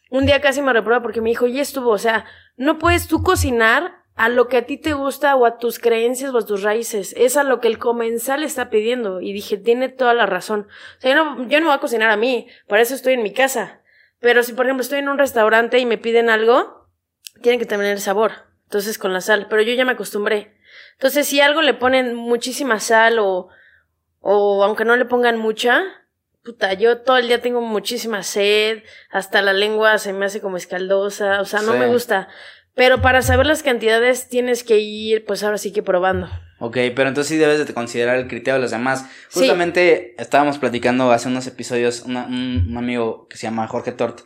un día casi me reprueba porque me dijo, ya estuvo. O sea, no puedes tú cocinar a lo que a ti te gusta o a tus creencias o a tus raíces. Es a lo que el comensal está pidiendo. Y dije, tiene toda la razón. O sea, yo no, yo no voy a cocinar a mí. Para eso estoy en mi casa. Pero si, por ejemplo, estoy en un restaurante y me piden algo, tiene que tener sabor. Entonces, con la sal. Pero yo ya me acostumbré. Entonces, si algo le ponen muchísima sal o, o aunque no le pongan mucha, puta, yo todo el día tengo muchísima sed, hasta la lengua se me hace como escaldosa, o sea, no Sí. me gusta. Pero para saber las cantidades tienes que ir, pues ahora sí que probando. Ok, pero entonces sí debes de considerar el criterio de los demás. Sí. Justamente estábamos platicando hace unos episodios, una- un, un amigo que se llama Jorge Tort,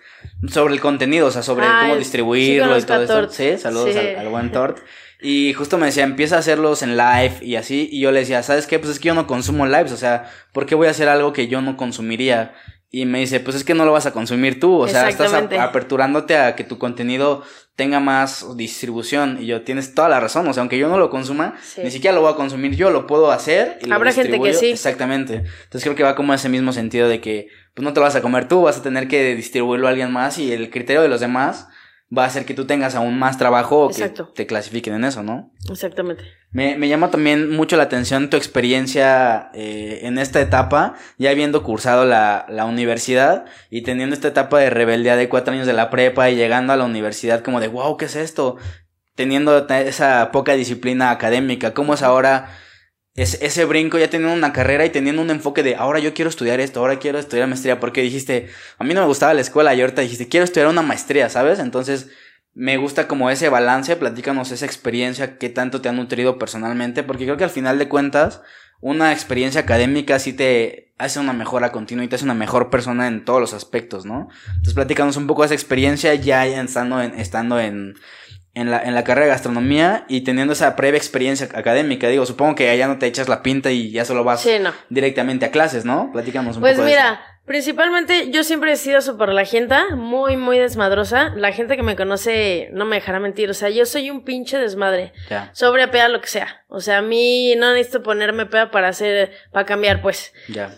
sobre el contenido, o sea, sobre Ah, cómo sí distribuirlo y todo eso. Sí, saludos al buen Tort. <laughs> Y justo me decía, empieza a hacerlos en live y así. Y yo le decía, ¿sabes qué? Pues es que yo no consumo lives, o sea, ¿por qué voy a hacer algo que yo no consumiría? Y me dice, pues es que no lo vas a consumir tú, o sea, estás aperturándote a que tu contenido tenga más distribución. Y yo, tienes toda la razón, o sea, aunque yo no lo consuma, Sí. ni siquiera lo voy a consumir yo, lo puedo hacer. Y lo Habrá gente que sí. Exactamente. Entonces creo que va como ese mismo sentido de que, pues no te lo vas a comer tú, vas a tener que distribuirlo a alguien más y el criterio de los demás va a hacer que tú tengas aún más trabajo o que te clasifiquen en eso, ¿no? Exactamente. Me, me llama también mucho la atención tu experiencia eh, en esta etapa, ya habiendo cursado la, la universidad y teniendo esta etapa de rebeldía de cuatro años de la prepa y llegando a la universidad como de, wow, ¿qué es esto? Teniendo esa poca disciplina académica, ¿cómo es ahora es, ese brinco ya teniendo una carrera y teniendo un enfoque de, ahora yo quiero estudiar esto, ahora quiero estudiar maestría? Porque dijiste, a mí no me gustaba la escuela y ahorita dijiste, quiero estudiar una maestría, ¿sabes? Entonces me gusta como ese balance, platícanos esa experiencia, qué tanto te ha nutrido personalmente, porque creo que al final de cuentas, una experiencia académica sí te hace una mejora continua y te hace una mejor persona en todos los aspectos, ¿no? Entonces platícanos un poco esa experiencia ya estando en, estando en, en la, en la carrera de gastronomía y teniendo esa previa experiencia académica. Digo, supongo que allá no te echas la pinta y ya solo vas Sí, no. directamente a clases, ¿no? Platícanos un Pues poco de mira, principalmente yo siempre he sido súper la gente, muy, muy desmadrosa. La gente que me conoce no me dejará mentir. O sea, yo soy un pinche desmadre. Ya, Sobre peda, lo que sea. O sea, a mí no necesito ponerme peda para hacer, para cambiar, pues. ya.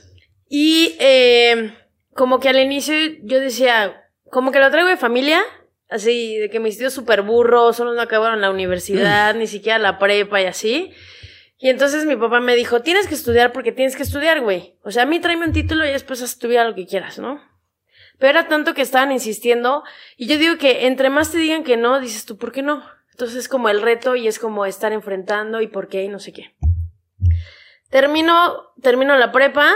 Y eh, como que al inicio yo decía, como que lo traigo de familia, así, de que mis tíos súper burros, solo no acabaron la universidad, ni siquiera la prepa y así. Y entonces mi papá me dijo, tienes que estudiar porque tienes que estudiar, güey. O sea, a mí tráeme un título y después estudia lo que quieras, ¿no? Pero era tanto que estaban insistiendo. Y yo digo que entre más te digan que no, dices tú, ¿por qué no? Entonces es como el reto y es como estar enfrentando y por qué y no sé qué. Termino, termino la prepa,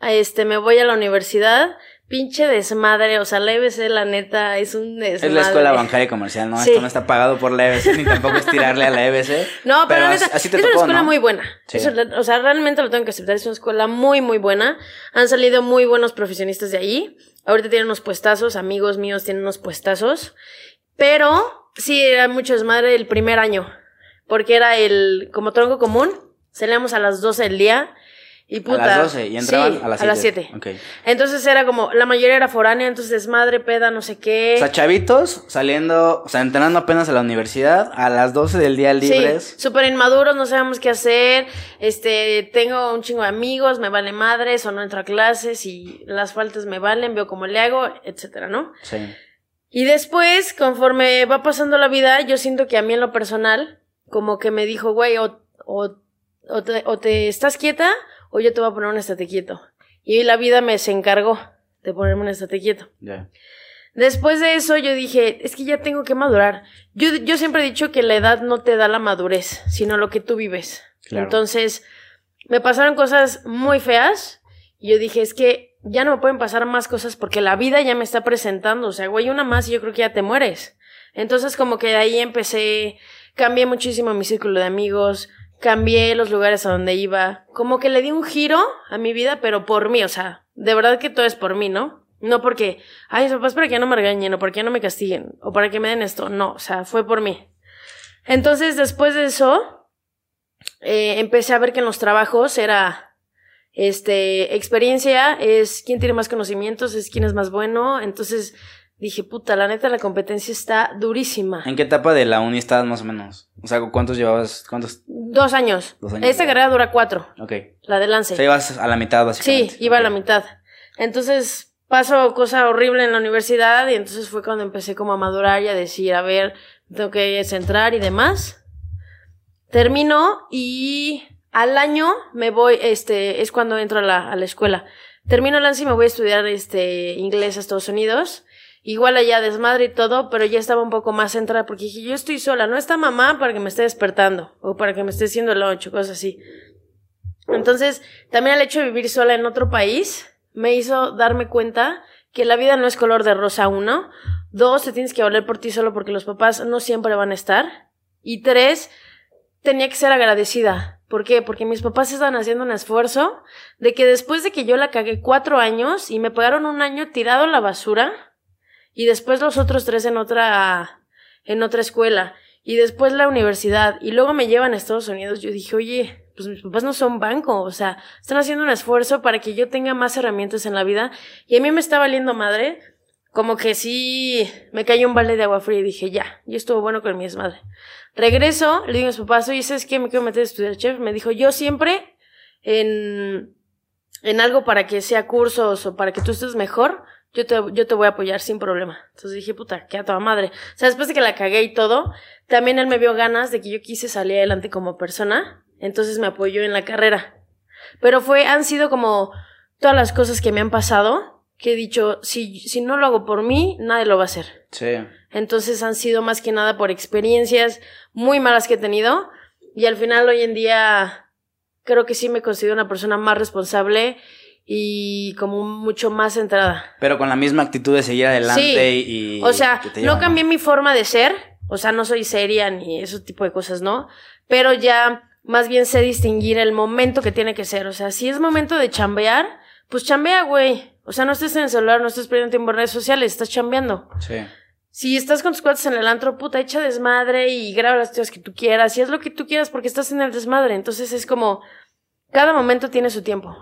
este, me voy a la universidad, pinche desmadre, o sea, la EBC, la neta, es un desmadre. Es la escuela bancaria comercial, ¿no? Sí. Esto no está pagado por la EBC, ni tampoco es tirarle a la EBC. No, pero, neta, así te es una escuela ¿no? muy buena. Sí. Eso, o sea, realmente lo tengo que aceptar. Es una escuela muy, muy buena. Han salido muy buenos profesionistas de ahí. Ahorita tienen unos puestazos, amigos míos tienen unos puestazos. Pero sí, era mucho desmadre el primer año. Porque era el, como tronco común, salíamos a las 12 del día. Y puta. a las 12 y entraban Sí, a las a las 7. 7. Ok. Entonces era como, la mayoría era foránea, entonces desmadre, peda, no sé qué. O sea, chavitos saliendo, o sea, entrenando apenas a la universidad, a las 12 del día libres. Sí, súper inmaduros, no sabemos qué hacer. Este, tengo un chingo de amigos, me vale madres o no entro a clases y las faltas me valen, veo cómo le hago, etcétera, ¿no? Sí. Y después, conforme va pasando la vida, yo siento que a mí en lo personal, como que me dijo, güey, o, o, o, te, o te estás quieta o yo te voy a poner un estate quieto. Y la vida me se encargó de ponerme un estate quieto. Ya. Después de eso yo dije, es que ya tengo que madurar. Yo, yo siempre he dicho que la edad no te da la madurez, sino lo que tú vives. Claro. Entonces, me pasaron cosas muy feas y yo dije, es que ya no me pueden pasar más cosas porque la vida ya me está presentando. O sea, güey, una más y yo creo que ya te mueres. Entonces, como que de ahí empecé, cambié muchísimo mi círculo de amigos, cambié los lugares a donde iba, como que le di un giro a mi vida, pero por mí, o sea, de verdad que todo es por mí, ¿no? No porque, ay, papás para que no me regañen o para que no me castiguen o para que me den esto, no, o sea, fue por mí. Entonces, después de eso, eh, empecé a ver que en los trabajos era, este, experiencia es quién tiene más conocimientos, es quién es más bueno, entonces dije, puta, la neta la competencia está durísima. ¿En qué etapa de la uni estabas más o menos? O sea, ¿cuántos llevabas? ¿Cuántos? Dos años. Dos años, Esta ya. carrera dura cuatro, Ok. la de O lance. sea, ibas a la mitad, Sí, básicamente. iba a la mitad. Entonces pasó cosa horrible en la universidad y entonces fue cuando empecé como a madurar y a decir, a ver, tengo que centrar y demás. Termino y al año me voy, este, es cuando entro a la, a la escuela. Termino lance y me voy a estudiar este inglés a Estados Unidos. Igual allá desmadre y todo, pero ya estaba un poco más centrada porque dije, yo estoy sola, no está mamá para que me esté despertando o para que me esté haciendo el ocho, cosas así. Entonces, también el hecho de vivir sola en otro país me hizo darme cuenta que la vida no es color de rosa, uno. Dos, te tienes que valer por ti solo porque los papás no siempre van a estar. Y tres, tenía que ser agradecida. ¿Por qué? Porque mis papás estaban haciendo un esfuerzo de que después de que yo la cagué cuatro años y me pagaron un año tirado a la basura y después los otros tres en otra, en otra escuela y después la universidad y luego me llevan a Estados Unidos, yo dije, oye, pues mis papás no son banco, o sea, están haciendo un esfuerzo para que yo tenga más herramientas en la vida y a mí me está valiendo madre, como que sí me cayó un balde de agua fría y dije, ya, y estuvo bueno con mi desmadre. Regreso, le digo a mis papás, oye, ¿sabes qué? Me quiero meter a estudiar chef. Me dijo, yo siempre en, en algo para que sea cursos o para que tú estés mejor, yo te, yo te voy a apoyar sin problema. Entonces dije, puta, qué a toda madre. O sea, después de que la cagué y todo, también él me vio ganas de que yo quise salir adelante como persona. Entonces me apoyó en la carrera. Pero fue, han sido como todas las cosas que me han pasado que he dicho, si, si no lo hago por mí, nadie lo va a hacer. Sí. Entonces han sido más que nada por experiencias muy malas que he tenido. Y al final hoy en día creo que sí me considero una persona más responsable y como mucho más centrada. Pero con la misma actitud de seguir adelante y... O sea, no cambié mi forma de ser, o sea, no soy seria ni ese tipo de cosas, ¿no? Pero ya más bien sé distinguir el momento que tiene que ser. O sea, si es momento de chambear, pues chambea, güey. O sea, no estés en el celular, no estés perdiendo tiempo en redes sociales, estás chambeando. Sí. si estás con tus cuates en el antro, puta, echa desmadre y graba las cosas que tú quieras y haz lo que tú quieras porque estás en el desmadre. Entonces es como, cada momento tiene su tiempo.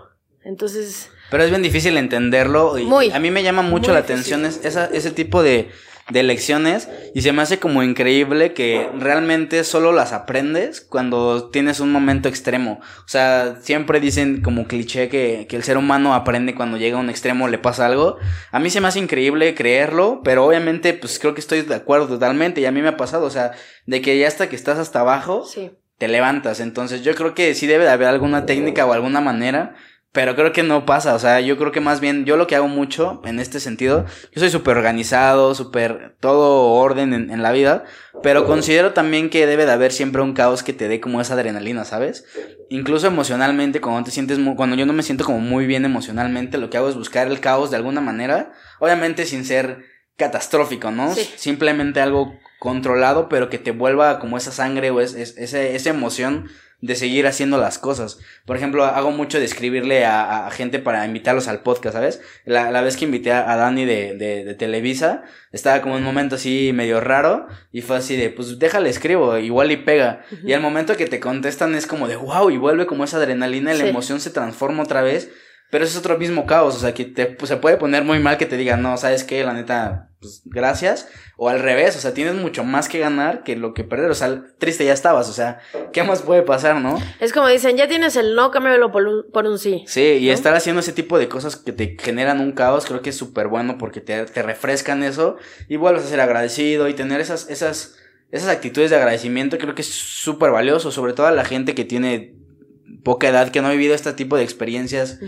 Entonces... Pero es bien difícil entenderlo. Y Muy, a mí me llama mucho la difícil. atención es- esa- ese tipo de, de lecciones y se me hace como increíble que realmente solo las aprendes cuando tienes un momento extremo. O sea, siempre dicen como cliché que, que el ser humano aprende cuando llega a un extremo, le pasa algo. A mí se me hace increíble creerlo, pero obviamente pues creo que estoy de acuerdo totalmente y a mí me ha pasado, o sea, de que ya hasta que estás hasta abajo, Sí. te levantas. Entonces yo creo que sí debe de haber alguna técnica o alguna manera, pero creo que no pasa. O sea, yo creo que más bien yo lo que hago mucho en este sentido, yo soy súper organizado, súper todo orden en, en la vida, pero considero también que debe de haber siempre un caos que te dé como esa adrenalina, ¿sabes? Incluso emocionalmente, cuando te sientes, mu- cuando yo no me siento como muy bien emocionalmente, lo que hago es buscar el caos de alguna manera, obviamente sin ser catastrófico, ¿no? Sí. Simplemente algo controlado, pero que te vuelva como esa sangre o es, es- ese- esa emoción de seguir haciendo las cosas. Por ejemplo, hago mucho de escribirle a, a gente para invitarlos al podcast, ¿sabes? La, la vez que invité a, Dani de, de, de Televisa, estaba como un momento así medio raro y fue así de, pues déjale escribo, igual y pega. Y al momento que te contestan es como de, wow, y vuelve como esa adrenalina y la emoción se transforma otra vez. Pero es otro mismo caos, o sea, que te, pues, se puede poner muy mal que te digan, no, ¿sabes qué? La neta, pues gracias. O al revés, o sea, tienes mucho más que ganar que lo que perder. O sea, triste ya estabas, o sea, ¿qué más puede pasar, no? Es como dicen, ya tienes el no, cámbialo por un, por un sí. Sí, y ¿No? estar haciendo ese tipo de cosas que te generan un caos, creo que es súper bueno porque te, te refrescan eso y vuelves a ser agradecido y tener esas, esas, esas actitudes de agradecimiento creo que es súper valioso, sobre todo a la gente que tiene poca edad, que no ha vivido este tipo de experiencias.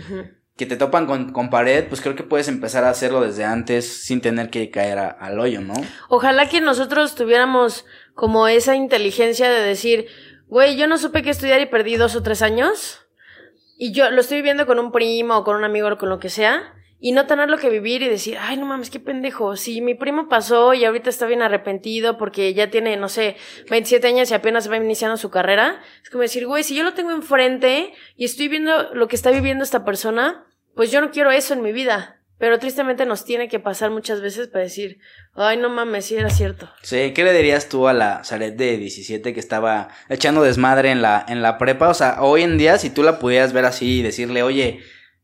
Que te topan con, con pared, pues creo que puedes empezar a hacerlo desde antes sin tener que caer al hoyo, ¿no? Ojalá que nosotros tuviéramos como esa inteligencia de decir, güey, yo no supe qué estudiar y perdí dos o tres años. Y yo lo estoy viviendo con un primo o con un amigo o con lo que sea. Y no tenerlo que vivir y decir, ay, no mames, qué pendejo. Si mi primo pasó y ahorita está bien arrepentido porque ya tiene, no sé, 27 años y apenas va iniciando su carrera, es como decir, güey, si yo lo tengo enfrente y estoy viendo lo que está viviendo esta persona, pues yo no quiero eso en mi vida. Pero tristemente nos tiene que pasar muchas veces para decir, ay, no mames, sí era cierto. Sí, ¿qué le dirías tú a la Zaret de 17 que estaba echando desmadre en la, en la prepa? O sea, hoy en día, si tú la pudieras ver así y decirle, oye,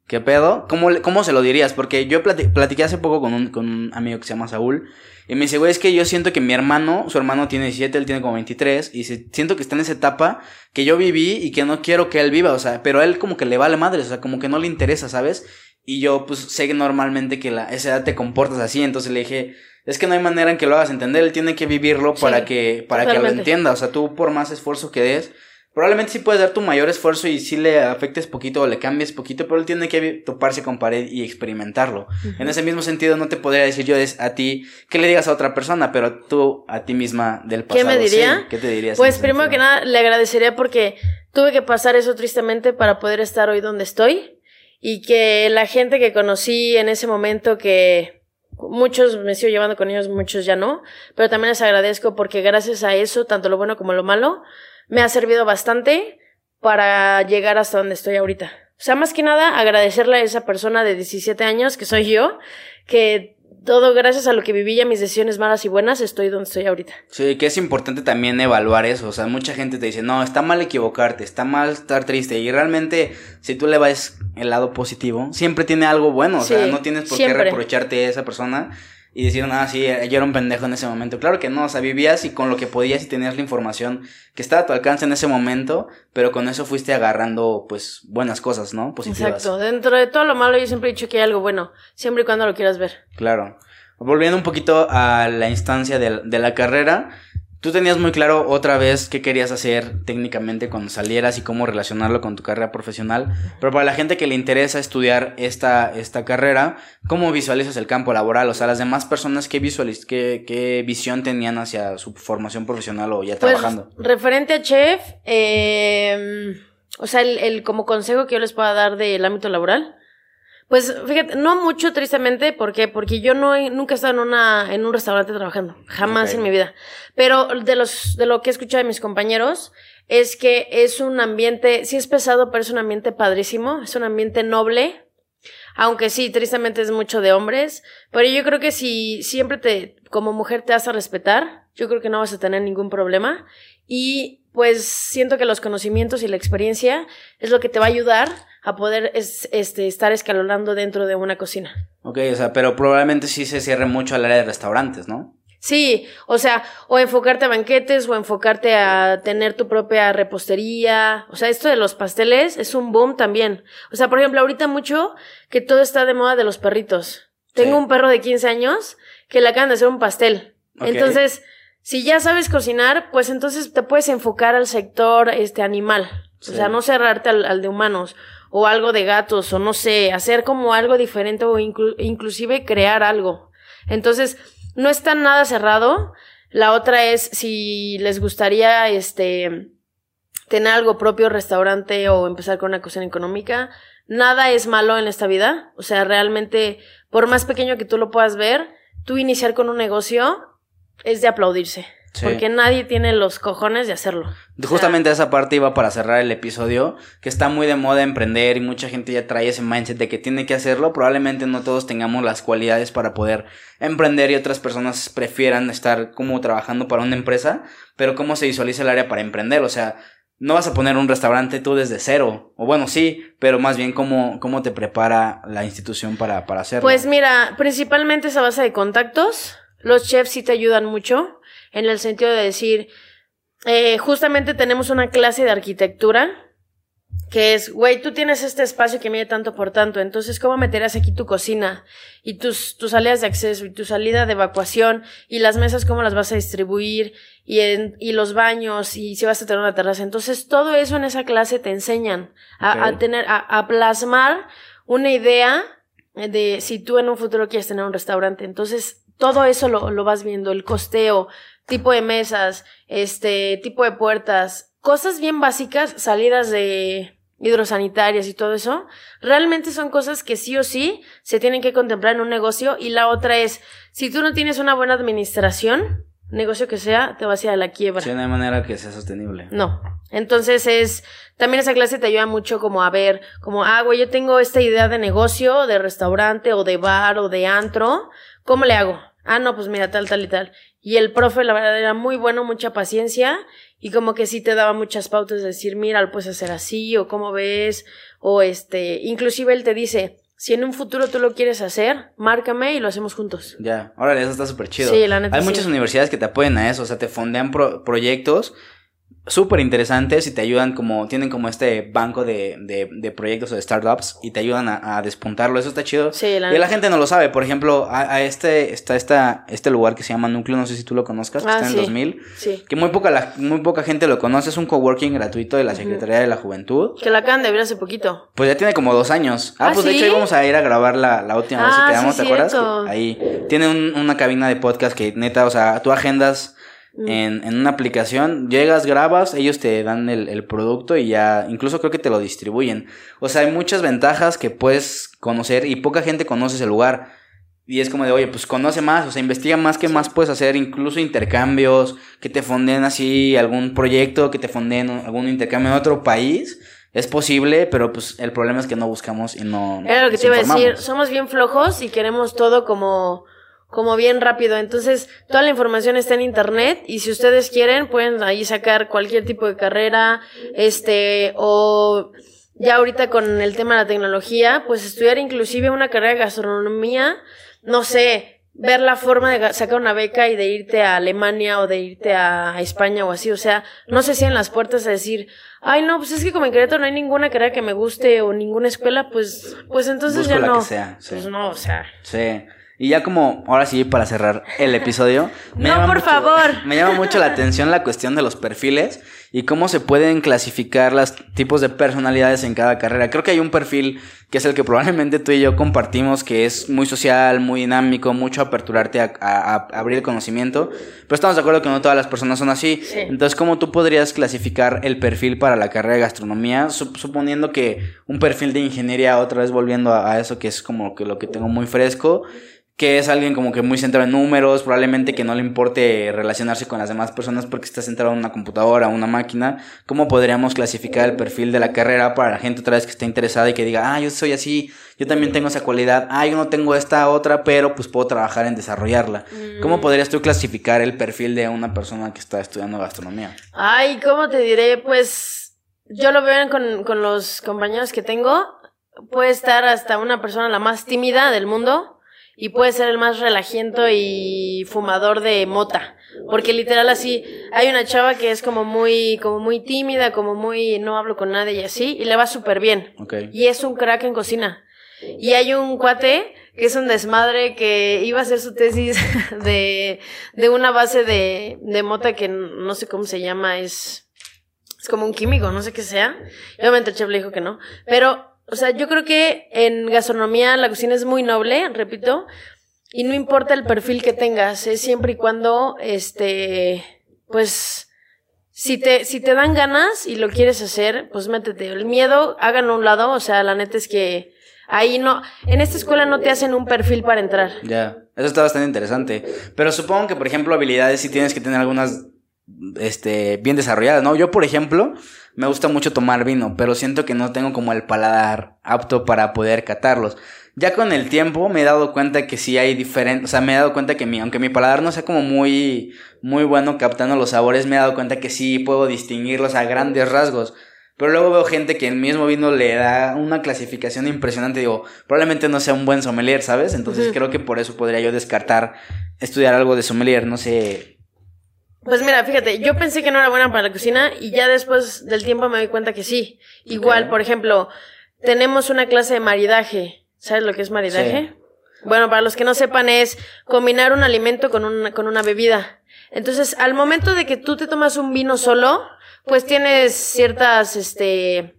¿qué pedo? ¿Cómo, cómo se lo dirías? Porque yo plati- platiqué hace poco con un, con un amigo que se llama Saúl y me dice, güey, es que yo siento que mi hermano, su hermano tiene 17, él tiene como 23 y dice, siento que está en esa etapa que yo viví y que no quiero que él viva, o sea, pero a él como que le vale madre, o sea, como que no le interesa, ¿sabes? Y yo pues sé que normalmente que la, a esa edad te comportas así, entonces le dije, es que no hay manera en que lo hagas entender, él tiene que vivirlo Sí, para que para que lo entienda, o sea, tú por más esfuerzo que des, probablemente sí puedes dar tu mayor esfuerzo y sí le afectes poquito o le cambies poquito, pero él tiene que toparse con pared y experimentarlo. En ese mismo sentido no te podría decir yo es a ti que le digas a otra persona, pero tú a ti misma del ¿Qué pasado. me diría? sí, ¿Qué te dirías? Pues primero que nada le agradecería porque tuve que pasar eso tristemente para poder estar hoy donde estoy y que la gente que conocí en ese momento que muchos me sigo llevando con ellos, muchos ya no, pero también les agradezco porque gracias a eso, tanto lo bueno como lo malo, me ha servido bastante para llegar hasta donde estoy ahorita. O sea, más que nada agradecerle a esa persona de 17 años que soy yo, que todo gracias a lo que viví y a mis decisiones malas y buenas estoy donde estoy ahorita. Sí, que es importante también evaluar eso. O sea, mucha gente te dice, no, está mal equivocarte, está mal estar triste. Y realmente, si tú le vas el lado positivo, siempre tiene algo bueno. O sea, no tienes por siempre. qué reprocharte a esa persona y decir, no, sí, yo era un pendejo en ese momento. Claro que no, o sea, vivías y con lo que podías y tenías la información que estaba a tu alcance en ese momento, pero con eso fuiste agarrando, pues, buenas cosas, ¿no? Positivas. Exacto. Dentro de todo lo malo, yo siempre he dicho que hay algo bueno, siempre y cuando lo quieras ver. Claro. Volviendo un poquito a la instancia de, de la carrera, tú tenías muy claro otra vez qué querías hacer técnicamente cuando salieras y cómo relacionarlo con tu carrera profesional, pero para la gente que le interesa estudiar esta, esta carrera, ¿cómo visualizas el campo laboral? O sea, las demás personas, ¿qué, visualiz qué, qué visión tenían hacia su formación profesional o ya Pues, trabajando? referente a chef, eh, o sea, el, el como consejo que yo les pueda dar del ámbito laboral, pues fíjate, no mucho tristemente, ¿por qué? Porque yo no he- nunca he estado en una en un restaurante trabajando, jamás en mi vida. Pero de los de lo que he escuchado de mis compañeros es que es un ambiente, sí es pesado, pero es un ambiente padrísimo, es un ambiente noble. Aunque sí, tristemente es mucho de hombres. Pero yo creo que si siempre te, como mujer te vas a respetar, yo creo que no vas a tener ningún problema. Y pues siento que los conocimientos y la experiencia es lo que te va a ayudar a poder este, estar escalonando dentro de una cocina. Ok, o sea, pero probablemente sí se cierre mucho al área de restaurantes, ¿no? Sí, o sea, o enfocarte a banquetes o enfocarte a tener tu propia repostería. O sea, esto de los pasteles es un boom también. O sea, por ejemplo, ahorita mucho que todo está de moda de los perritos. Tengo un perro de 15 años que le acaban de hacer un pastel. Entonces, si ya sabes cocinar, pues entonces te puedes enfocar al sector este animal. O sea, no cerrarte al, de humanos o algo de gatos o no sé, hacer como algo diferente o inclusive crear algo. Entonces, no está nada cerrado. La otra es si les gustaría este tener algo propio, restaurante o empezar con una cocina económica. Nada es malo en esta vida. O sea, realmente, por más pequeño que tú lo puedas ver, tú iniciar con un negocio es de aplaudirse. Porque nadie tiene los cojones de hacerlo. Justamente esa parte iba para cerrar el episodio, que está muy de moda emprender y mucha gente ya trae ese mindset de que tiene que hacerlo. Probablemente no todos tengamos las cualidades para poder emprender y otras personas prefieran estar como trabajando para una empresa, pero cómo se visualiza el área para emprender, o sea, no vas a poner un restaurante tú desde cero, o bueno, sí, pero más bien cómo, cómo te prepara la institución para, para hacerlo. Pues mira, principalmente es a base de contactos. Los chefs sí te ayudan mucho en el sentido de decir, eh, justamente tenemos una clase de arquitectura que es, güey, tú tienes este espacio que mide tanto por tanto, entonces, ¿cómo meterás aquí tu cocina y tus, tus salidas de acceso y tu salida de evacuación y las mesas, cómo las vas a distribuir y, en, y los baños y si vas a tener una terraza? Entonces, todo eso en esa clase te enseñan a, a tener, a, a plasmar una idea de si tú en un futuro quieres tener un restaurante. Entonces, todo eso lo, lo vas viendo, el costeo, tipo de mesas, este, tipo de puertas, cosas bien básicas, salidas de hidrosanitarias y todo eso, realmente son cosas que sí o sí se tienen que contemplar en un negocio y la otra es, si tú no tienes una buena administración, negocio que sea, te vas a ir a la quiebra. Sí, no hay manera que sea sostenible. No. Entonces es, también esa clase te ayuda mucho como a ver, como, ah, güey, yo tengo esta idea de negocio, de restaurante o de bar o de antro, ¿cómo le hago? Ah, no, pues mira, tal, tal y tal. Y el profe, la verdad, era muy bueno, mucha paciencia y como que sí te daba muchas pautas de decir, mira, lo puedes hacer así o cómo ves o este, inclusive él te dice, si en un futuro tú lo quieres hacer, márcame y lo hacemos juntos. Ya, órale, eso está súper chido. Sí, la neta. Hay muchas universidades que te apoyan a eso, o sea, te fondean proyectos súper interesantes y te ayudan como, tienen como este banco de, de, de proyectos o de startups y te ayudan a, a despuntarlo, eso está chido. Sí, la y la gente no lo sabe, por ejemplo, a, a, este, está esta, este lugar que se llama Núcleo, no sé si tú lo conozcas, que ah, está en 2000, sí. que muy poca, la, muy poca gente lo conoce, es un coworking gratuito de la Secretaría de la Juventud. Que la acaban de ver hace poquito. Pues ya tiene como dos años. Ah, ah pues de hecho íbamos a ir a grabar la, la última vez que ah, quedamos, ¿te acuerdas? Ahí. Tiene un, una cabina de podcast que neta, o sea, tú agendas Mm. en, en, una aplicación, llegas, grabas, ellos te dan el, el, producto y ya, incluso creo que te lo distribuyen. O sea, hay muchas ventajas que puedes conocer y poca gente conoce ese lugar. Y es como de, oye, pues conoce más, o sea, investiga más qué más puedes hacer, incluso intercambios, que te fonden así algún proyecto, que te fonden algún intercambio en otro país. Es posible, pero pues el problema es que no buscamos y no. Era lo que te iba a decir, somos bien flojos y queremos todo como como bien rápido. Entonces, toda la información está en internet y si ustedes quieren, pueden ahí sacar cualquier tipo de carrera, este, o ya ahorita con el tema de la tecnología, pues estudiar inclusive una carrera de gastronomía, no sé, ver la forma de sacar una beca y de irte a Alemania o de irte a España o así, o sea, no se cierren las puertas a decir, ay no, pues es que como en Querétaro no hay ninguna carrera que me guste o ninguna escuela, pues, pues entonces ya no. Pues no, o sea. Sí. Y ya como, ahora sí, para cerrar el episodio. <laughs> no, por favor. <laughs> Me llama mucho la atención la cuestión de los perfiles y cómo se pueden clasificar los tipos de personalidades en cada carrera. Creo que hay un perfil que es el que probablemente tú y yo compartimos, que es muy social, muy dinámico, mucho aperturarte a, abrir el conocimiento. Pero estamos de acuerdo que no todas las personas son así. Entonces, ¿cómo tú podrías clasificar el perfil para la carrera de gastronomía? suponiendo que un perfil de ingeniería, otra vez volviendo a, a eso que es como que lo que tengo muy fresco que es alguien como que muy centrado en números, probablemente que no le importe relacionarse con las demás personas porque está centrado en una computadora, una máquina, ¿cómo podríamos clasificar el perfil de la carrera para la gente otra vez que esté interesada y que diga, ah, yo soy así, yo también tengo esa cualidad, ah, yo no tengo esta otra, pero pues puedo trabajar en desarrollarla? ¿Cómo Mm. podrías tú clasificar el perfil de una persona que está estudiando gastronomía? Ay, ¿cómo te diré? Pues yo lo veo con, con los compañeros que tengo. Puede estar hasta una persona la más tímida del mundo y puede ser el más relajiento y fumador de mota. Porque literal así, hay una chava que es como muy, como muy tímida, como muy no hablo con nadie y así, y le va súper bien. Ok. Y es un crack en cocina. Y hay un cuate que es un desmadre que iba a hacer su tesis <laughs> de, de una base de, de mota que no sé cómo se llama, es, es como un químico, no sé qué sea. Y obviamente el chef le dijo que no. Pero, o sea, yo creo que en gastronomía la cocina es muy noble, repito, y no importa el perfil que tengas, es siempre y cuando, este, pues, si te, si te dan ganas y lo quieres hacer, pues métete. El miedo, háganlo a un lado, o sea, la neta es que ahí no, en esta escuela no te hacen un perfil para entrar. Ya, eso está bastante interesante. Pero supongo que, por ejemplo, habilidades sí tienes que tener algunas este, bien desarrolladas, ¿no? Yo, por ejemplo, me gusta mucho tomar vino, pero siento que no tengo como el paladar apto para poder catarlos. Ya con el tiempo me he dado cuenta que sí hay diferentes, o sea, me he dado cuenta que mi, aunque mi paladar no sea como muy, muy bueno captando los sabores, me he dado cuenta que sí puedo distinguirlos a grandes rasgos. Pero luego veo gente que el mismo vino le da una clasificación impresionante. Digo, probablemente no sea un buen sommelier, ¿sabes? Entonces creo que por eso podría yo descartar estudiar algo de sommelier. No sé. Pues mira, fíjate, yo pensé que no era buena para la cocina y ya después del tiempo me doy cuenta que sí. Igual, por ejemplo, tenemos una clase de maridaje. ¿Sabes lo que es maridaje? Bueno, para los que no sepan es combinar un alimento con una, con una bebida. Entonces, al momento de que tú te tomas un vino solo, pues tienes ciertas, este,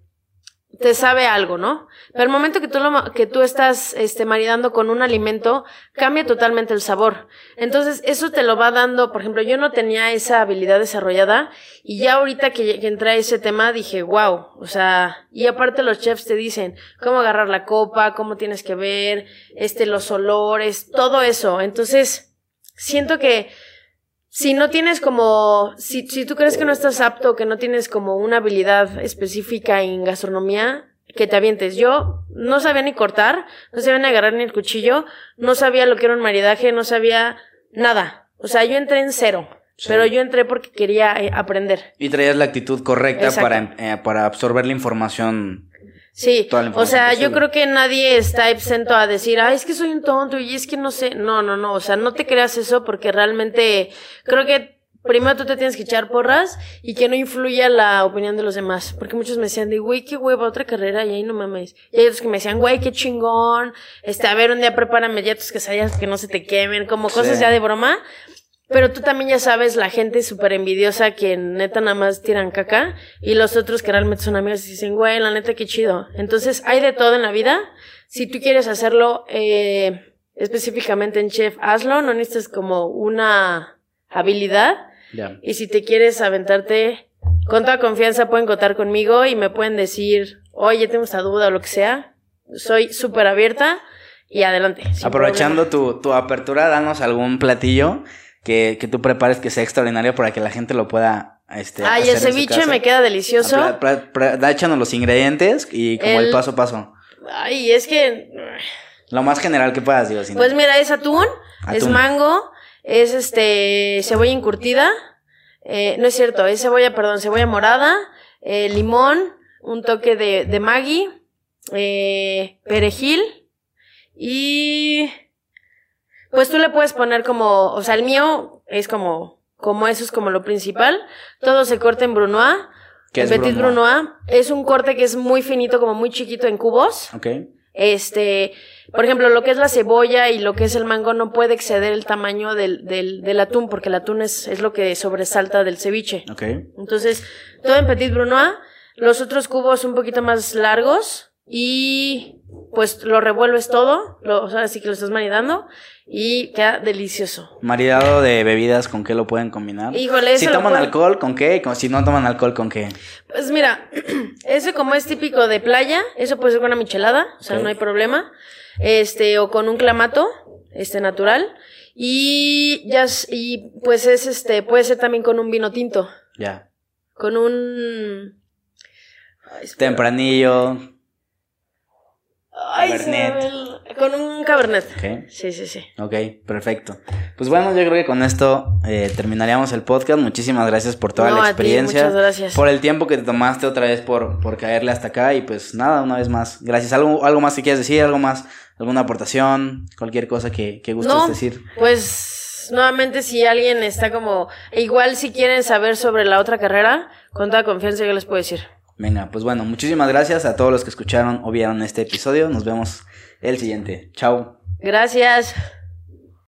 te sabe algo, ¿no? Pero al momento que tú lo, que tú estás, este, maridando con un alimento, cambia totalmente el sabor. Entonces, eso te lo va dando, por ejemplo, yo no tenía esa habilidad desarrollada y ya ahorita que, que entré a ese tema dije, wow, o sea, y aparte los chefs te dicen cómo agarrar la copa, cómo tienes que ver, este, los olores, todo eso. Entonces, siento que si no tienes como, si, si tú crees que no estás apto, que no tienes como una habilidad específica en gastronomía, que te avientes. Yo no sabía ni cortar, no sabía ni agarrar ni el cuchillo, no sabía lo que era un maridaje, no sabía nada. O sea, yo entré en cero, Sí. pero yo entré porque quería eh, aprender. Y traías la actitud correcta Exacto. para, eh, para absorber la información. Sí, o sea, yo creo que nadie está exento a decir, ay, es que soy un tonto y es que no sé. No, no, no, o sea, no te creas eso porque realmente creo que primero tú te tienes que echar porras y que no influya la opinión de los demás. Porque muchos me decían, de, güey, qué hueva, otra carrera y ahí no mames. Y hay otros que me decían, güey, qué chingón. Este, a ver, un día prepárame ya tus quesadillas que no se te quemen, como cosas Sí. ya de broma. Pero tú también ya sabes, la gente súper envidiosa que neta nada más tiran caca y los otros que realmente son amigos y dicen, güey, la neta qué chido. Entonces hay de todo en la vida. Si tú quieres hacerlo eh, específicamente en chef, hazlo. No necesitas como una habilidad. Ya. Y si te quieres aventarte con toda confianza, pueden contar conmigo y me pueden decir, oye, tengo esta duda o lo que sea. Soy súper abierta y adelante. Aprovechando tu, tu apertura, danos algún platillo que, que tú prepares que sea extraordinario para que la gente lo pueda. Este, Ay, el ceviche me queda delicioso. Pla- da, échanos los ingredientes y como el, El- paso a paso. Ay, es que Lo más general que puedas, digo. sin- Pues mira, es atún, es mango, es este cebolla encurtida, eh, no es cierto, es cebolla, perdón, cebolla morada, eh, limón, un toque de, de Maggi, eh, perejil y pues tú le puedes poner como, o sea, el mío es como, como eso es como lo principal, todo se corta en brunoise, ¿Qué en es petit brunoise, es un corte que es muy finito, como muy chiquito en cubos. Ok. Este, por ejemplo, lo que es la cebolla y lo que es el mango no puede exceder el tamaño del, del, del atún, porque el atún es, es lo que sobresalta del ceviche. Ok. Entonces, todo en petit brunoise, los otros cubos un poquito más largos y pues lo revuelves todo, lo, o sea, así que lo estás maridando y queda delicioso. Maridado de bebidas, ¿con qué lo pueden combinar? Híjole, Si eso lo toman pueden- alcohol, ¿con qué? Si no toman alcohol, ¿con qué? Pues mira, <clears throat> ese como es típico de playa, eso puede ser con una michelada, o sea, no hay problema. Este, o con un clamato, este natural. Y ya, y pues es este, puede ser también con un vino tinto. Ya. Con un. Ay. Tempranillo. Ay, Con un cabernet. Ok. Sí, sí, sí. Ok, perfecto. Pues bueno, yo creo que con esto eh, terminaríamos el podcast. Muchísimas gracias por toda No, la a ti, experiencia. muchas gracias. Por el tiempo que te tomaste otra vez por, por caerle hasta acá. Y pues nada, una vez más. Gracias. ¿Algo, algo más que quieras decir? ¿Algo más? ¿Alguna aportación? Cualquier cosa que, que gustes No. decir. Pues nuevamente si alguien está como, e igual si quieren saber sobre la otra carrera, con toda confianza yo les puedo decir. Venga, pues bueno, muchísimas gracias a todos los que escucharon o vieron este episodio. Nos vemos el siguiente. Chao. Gracias.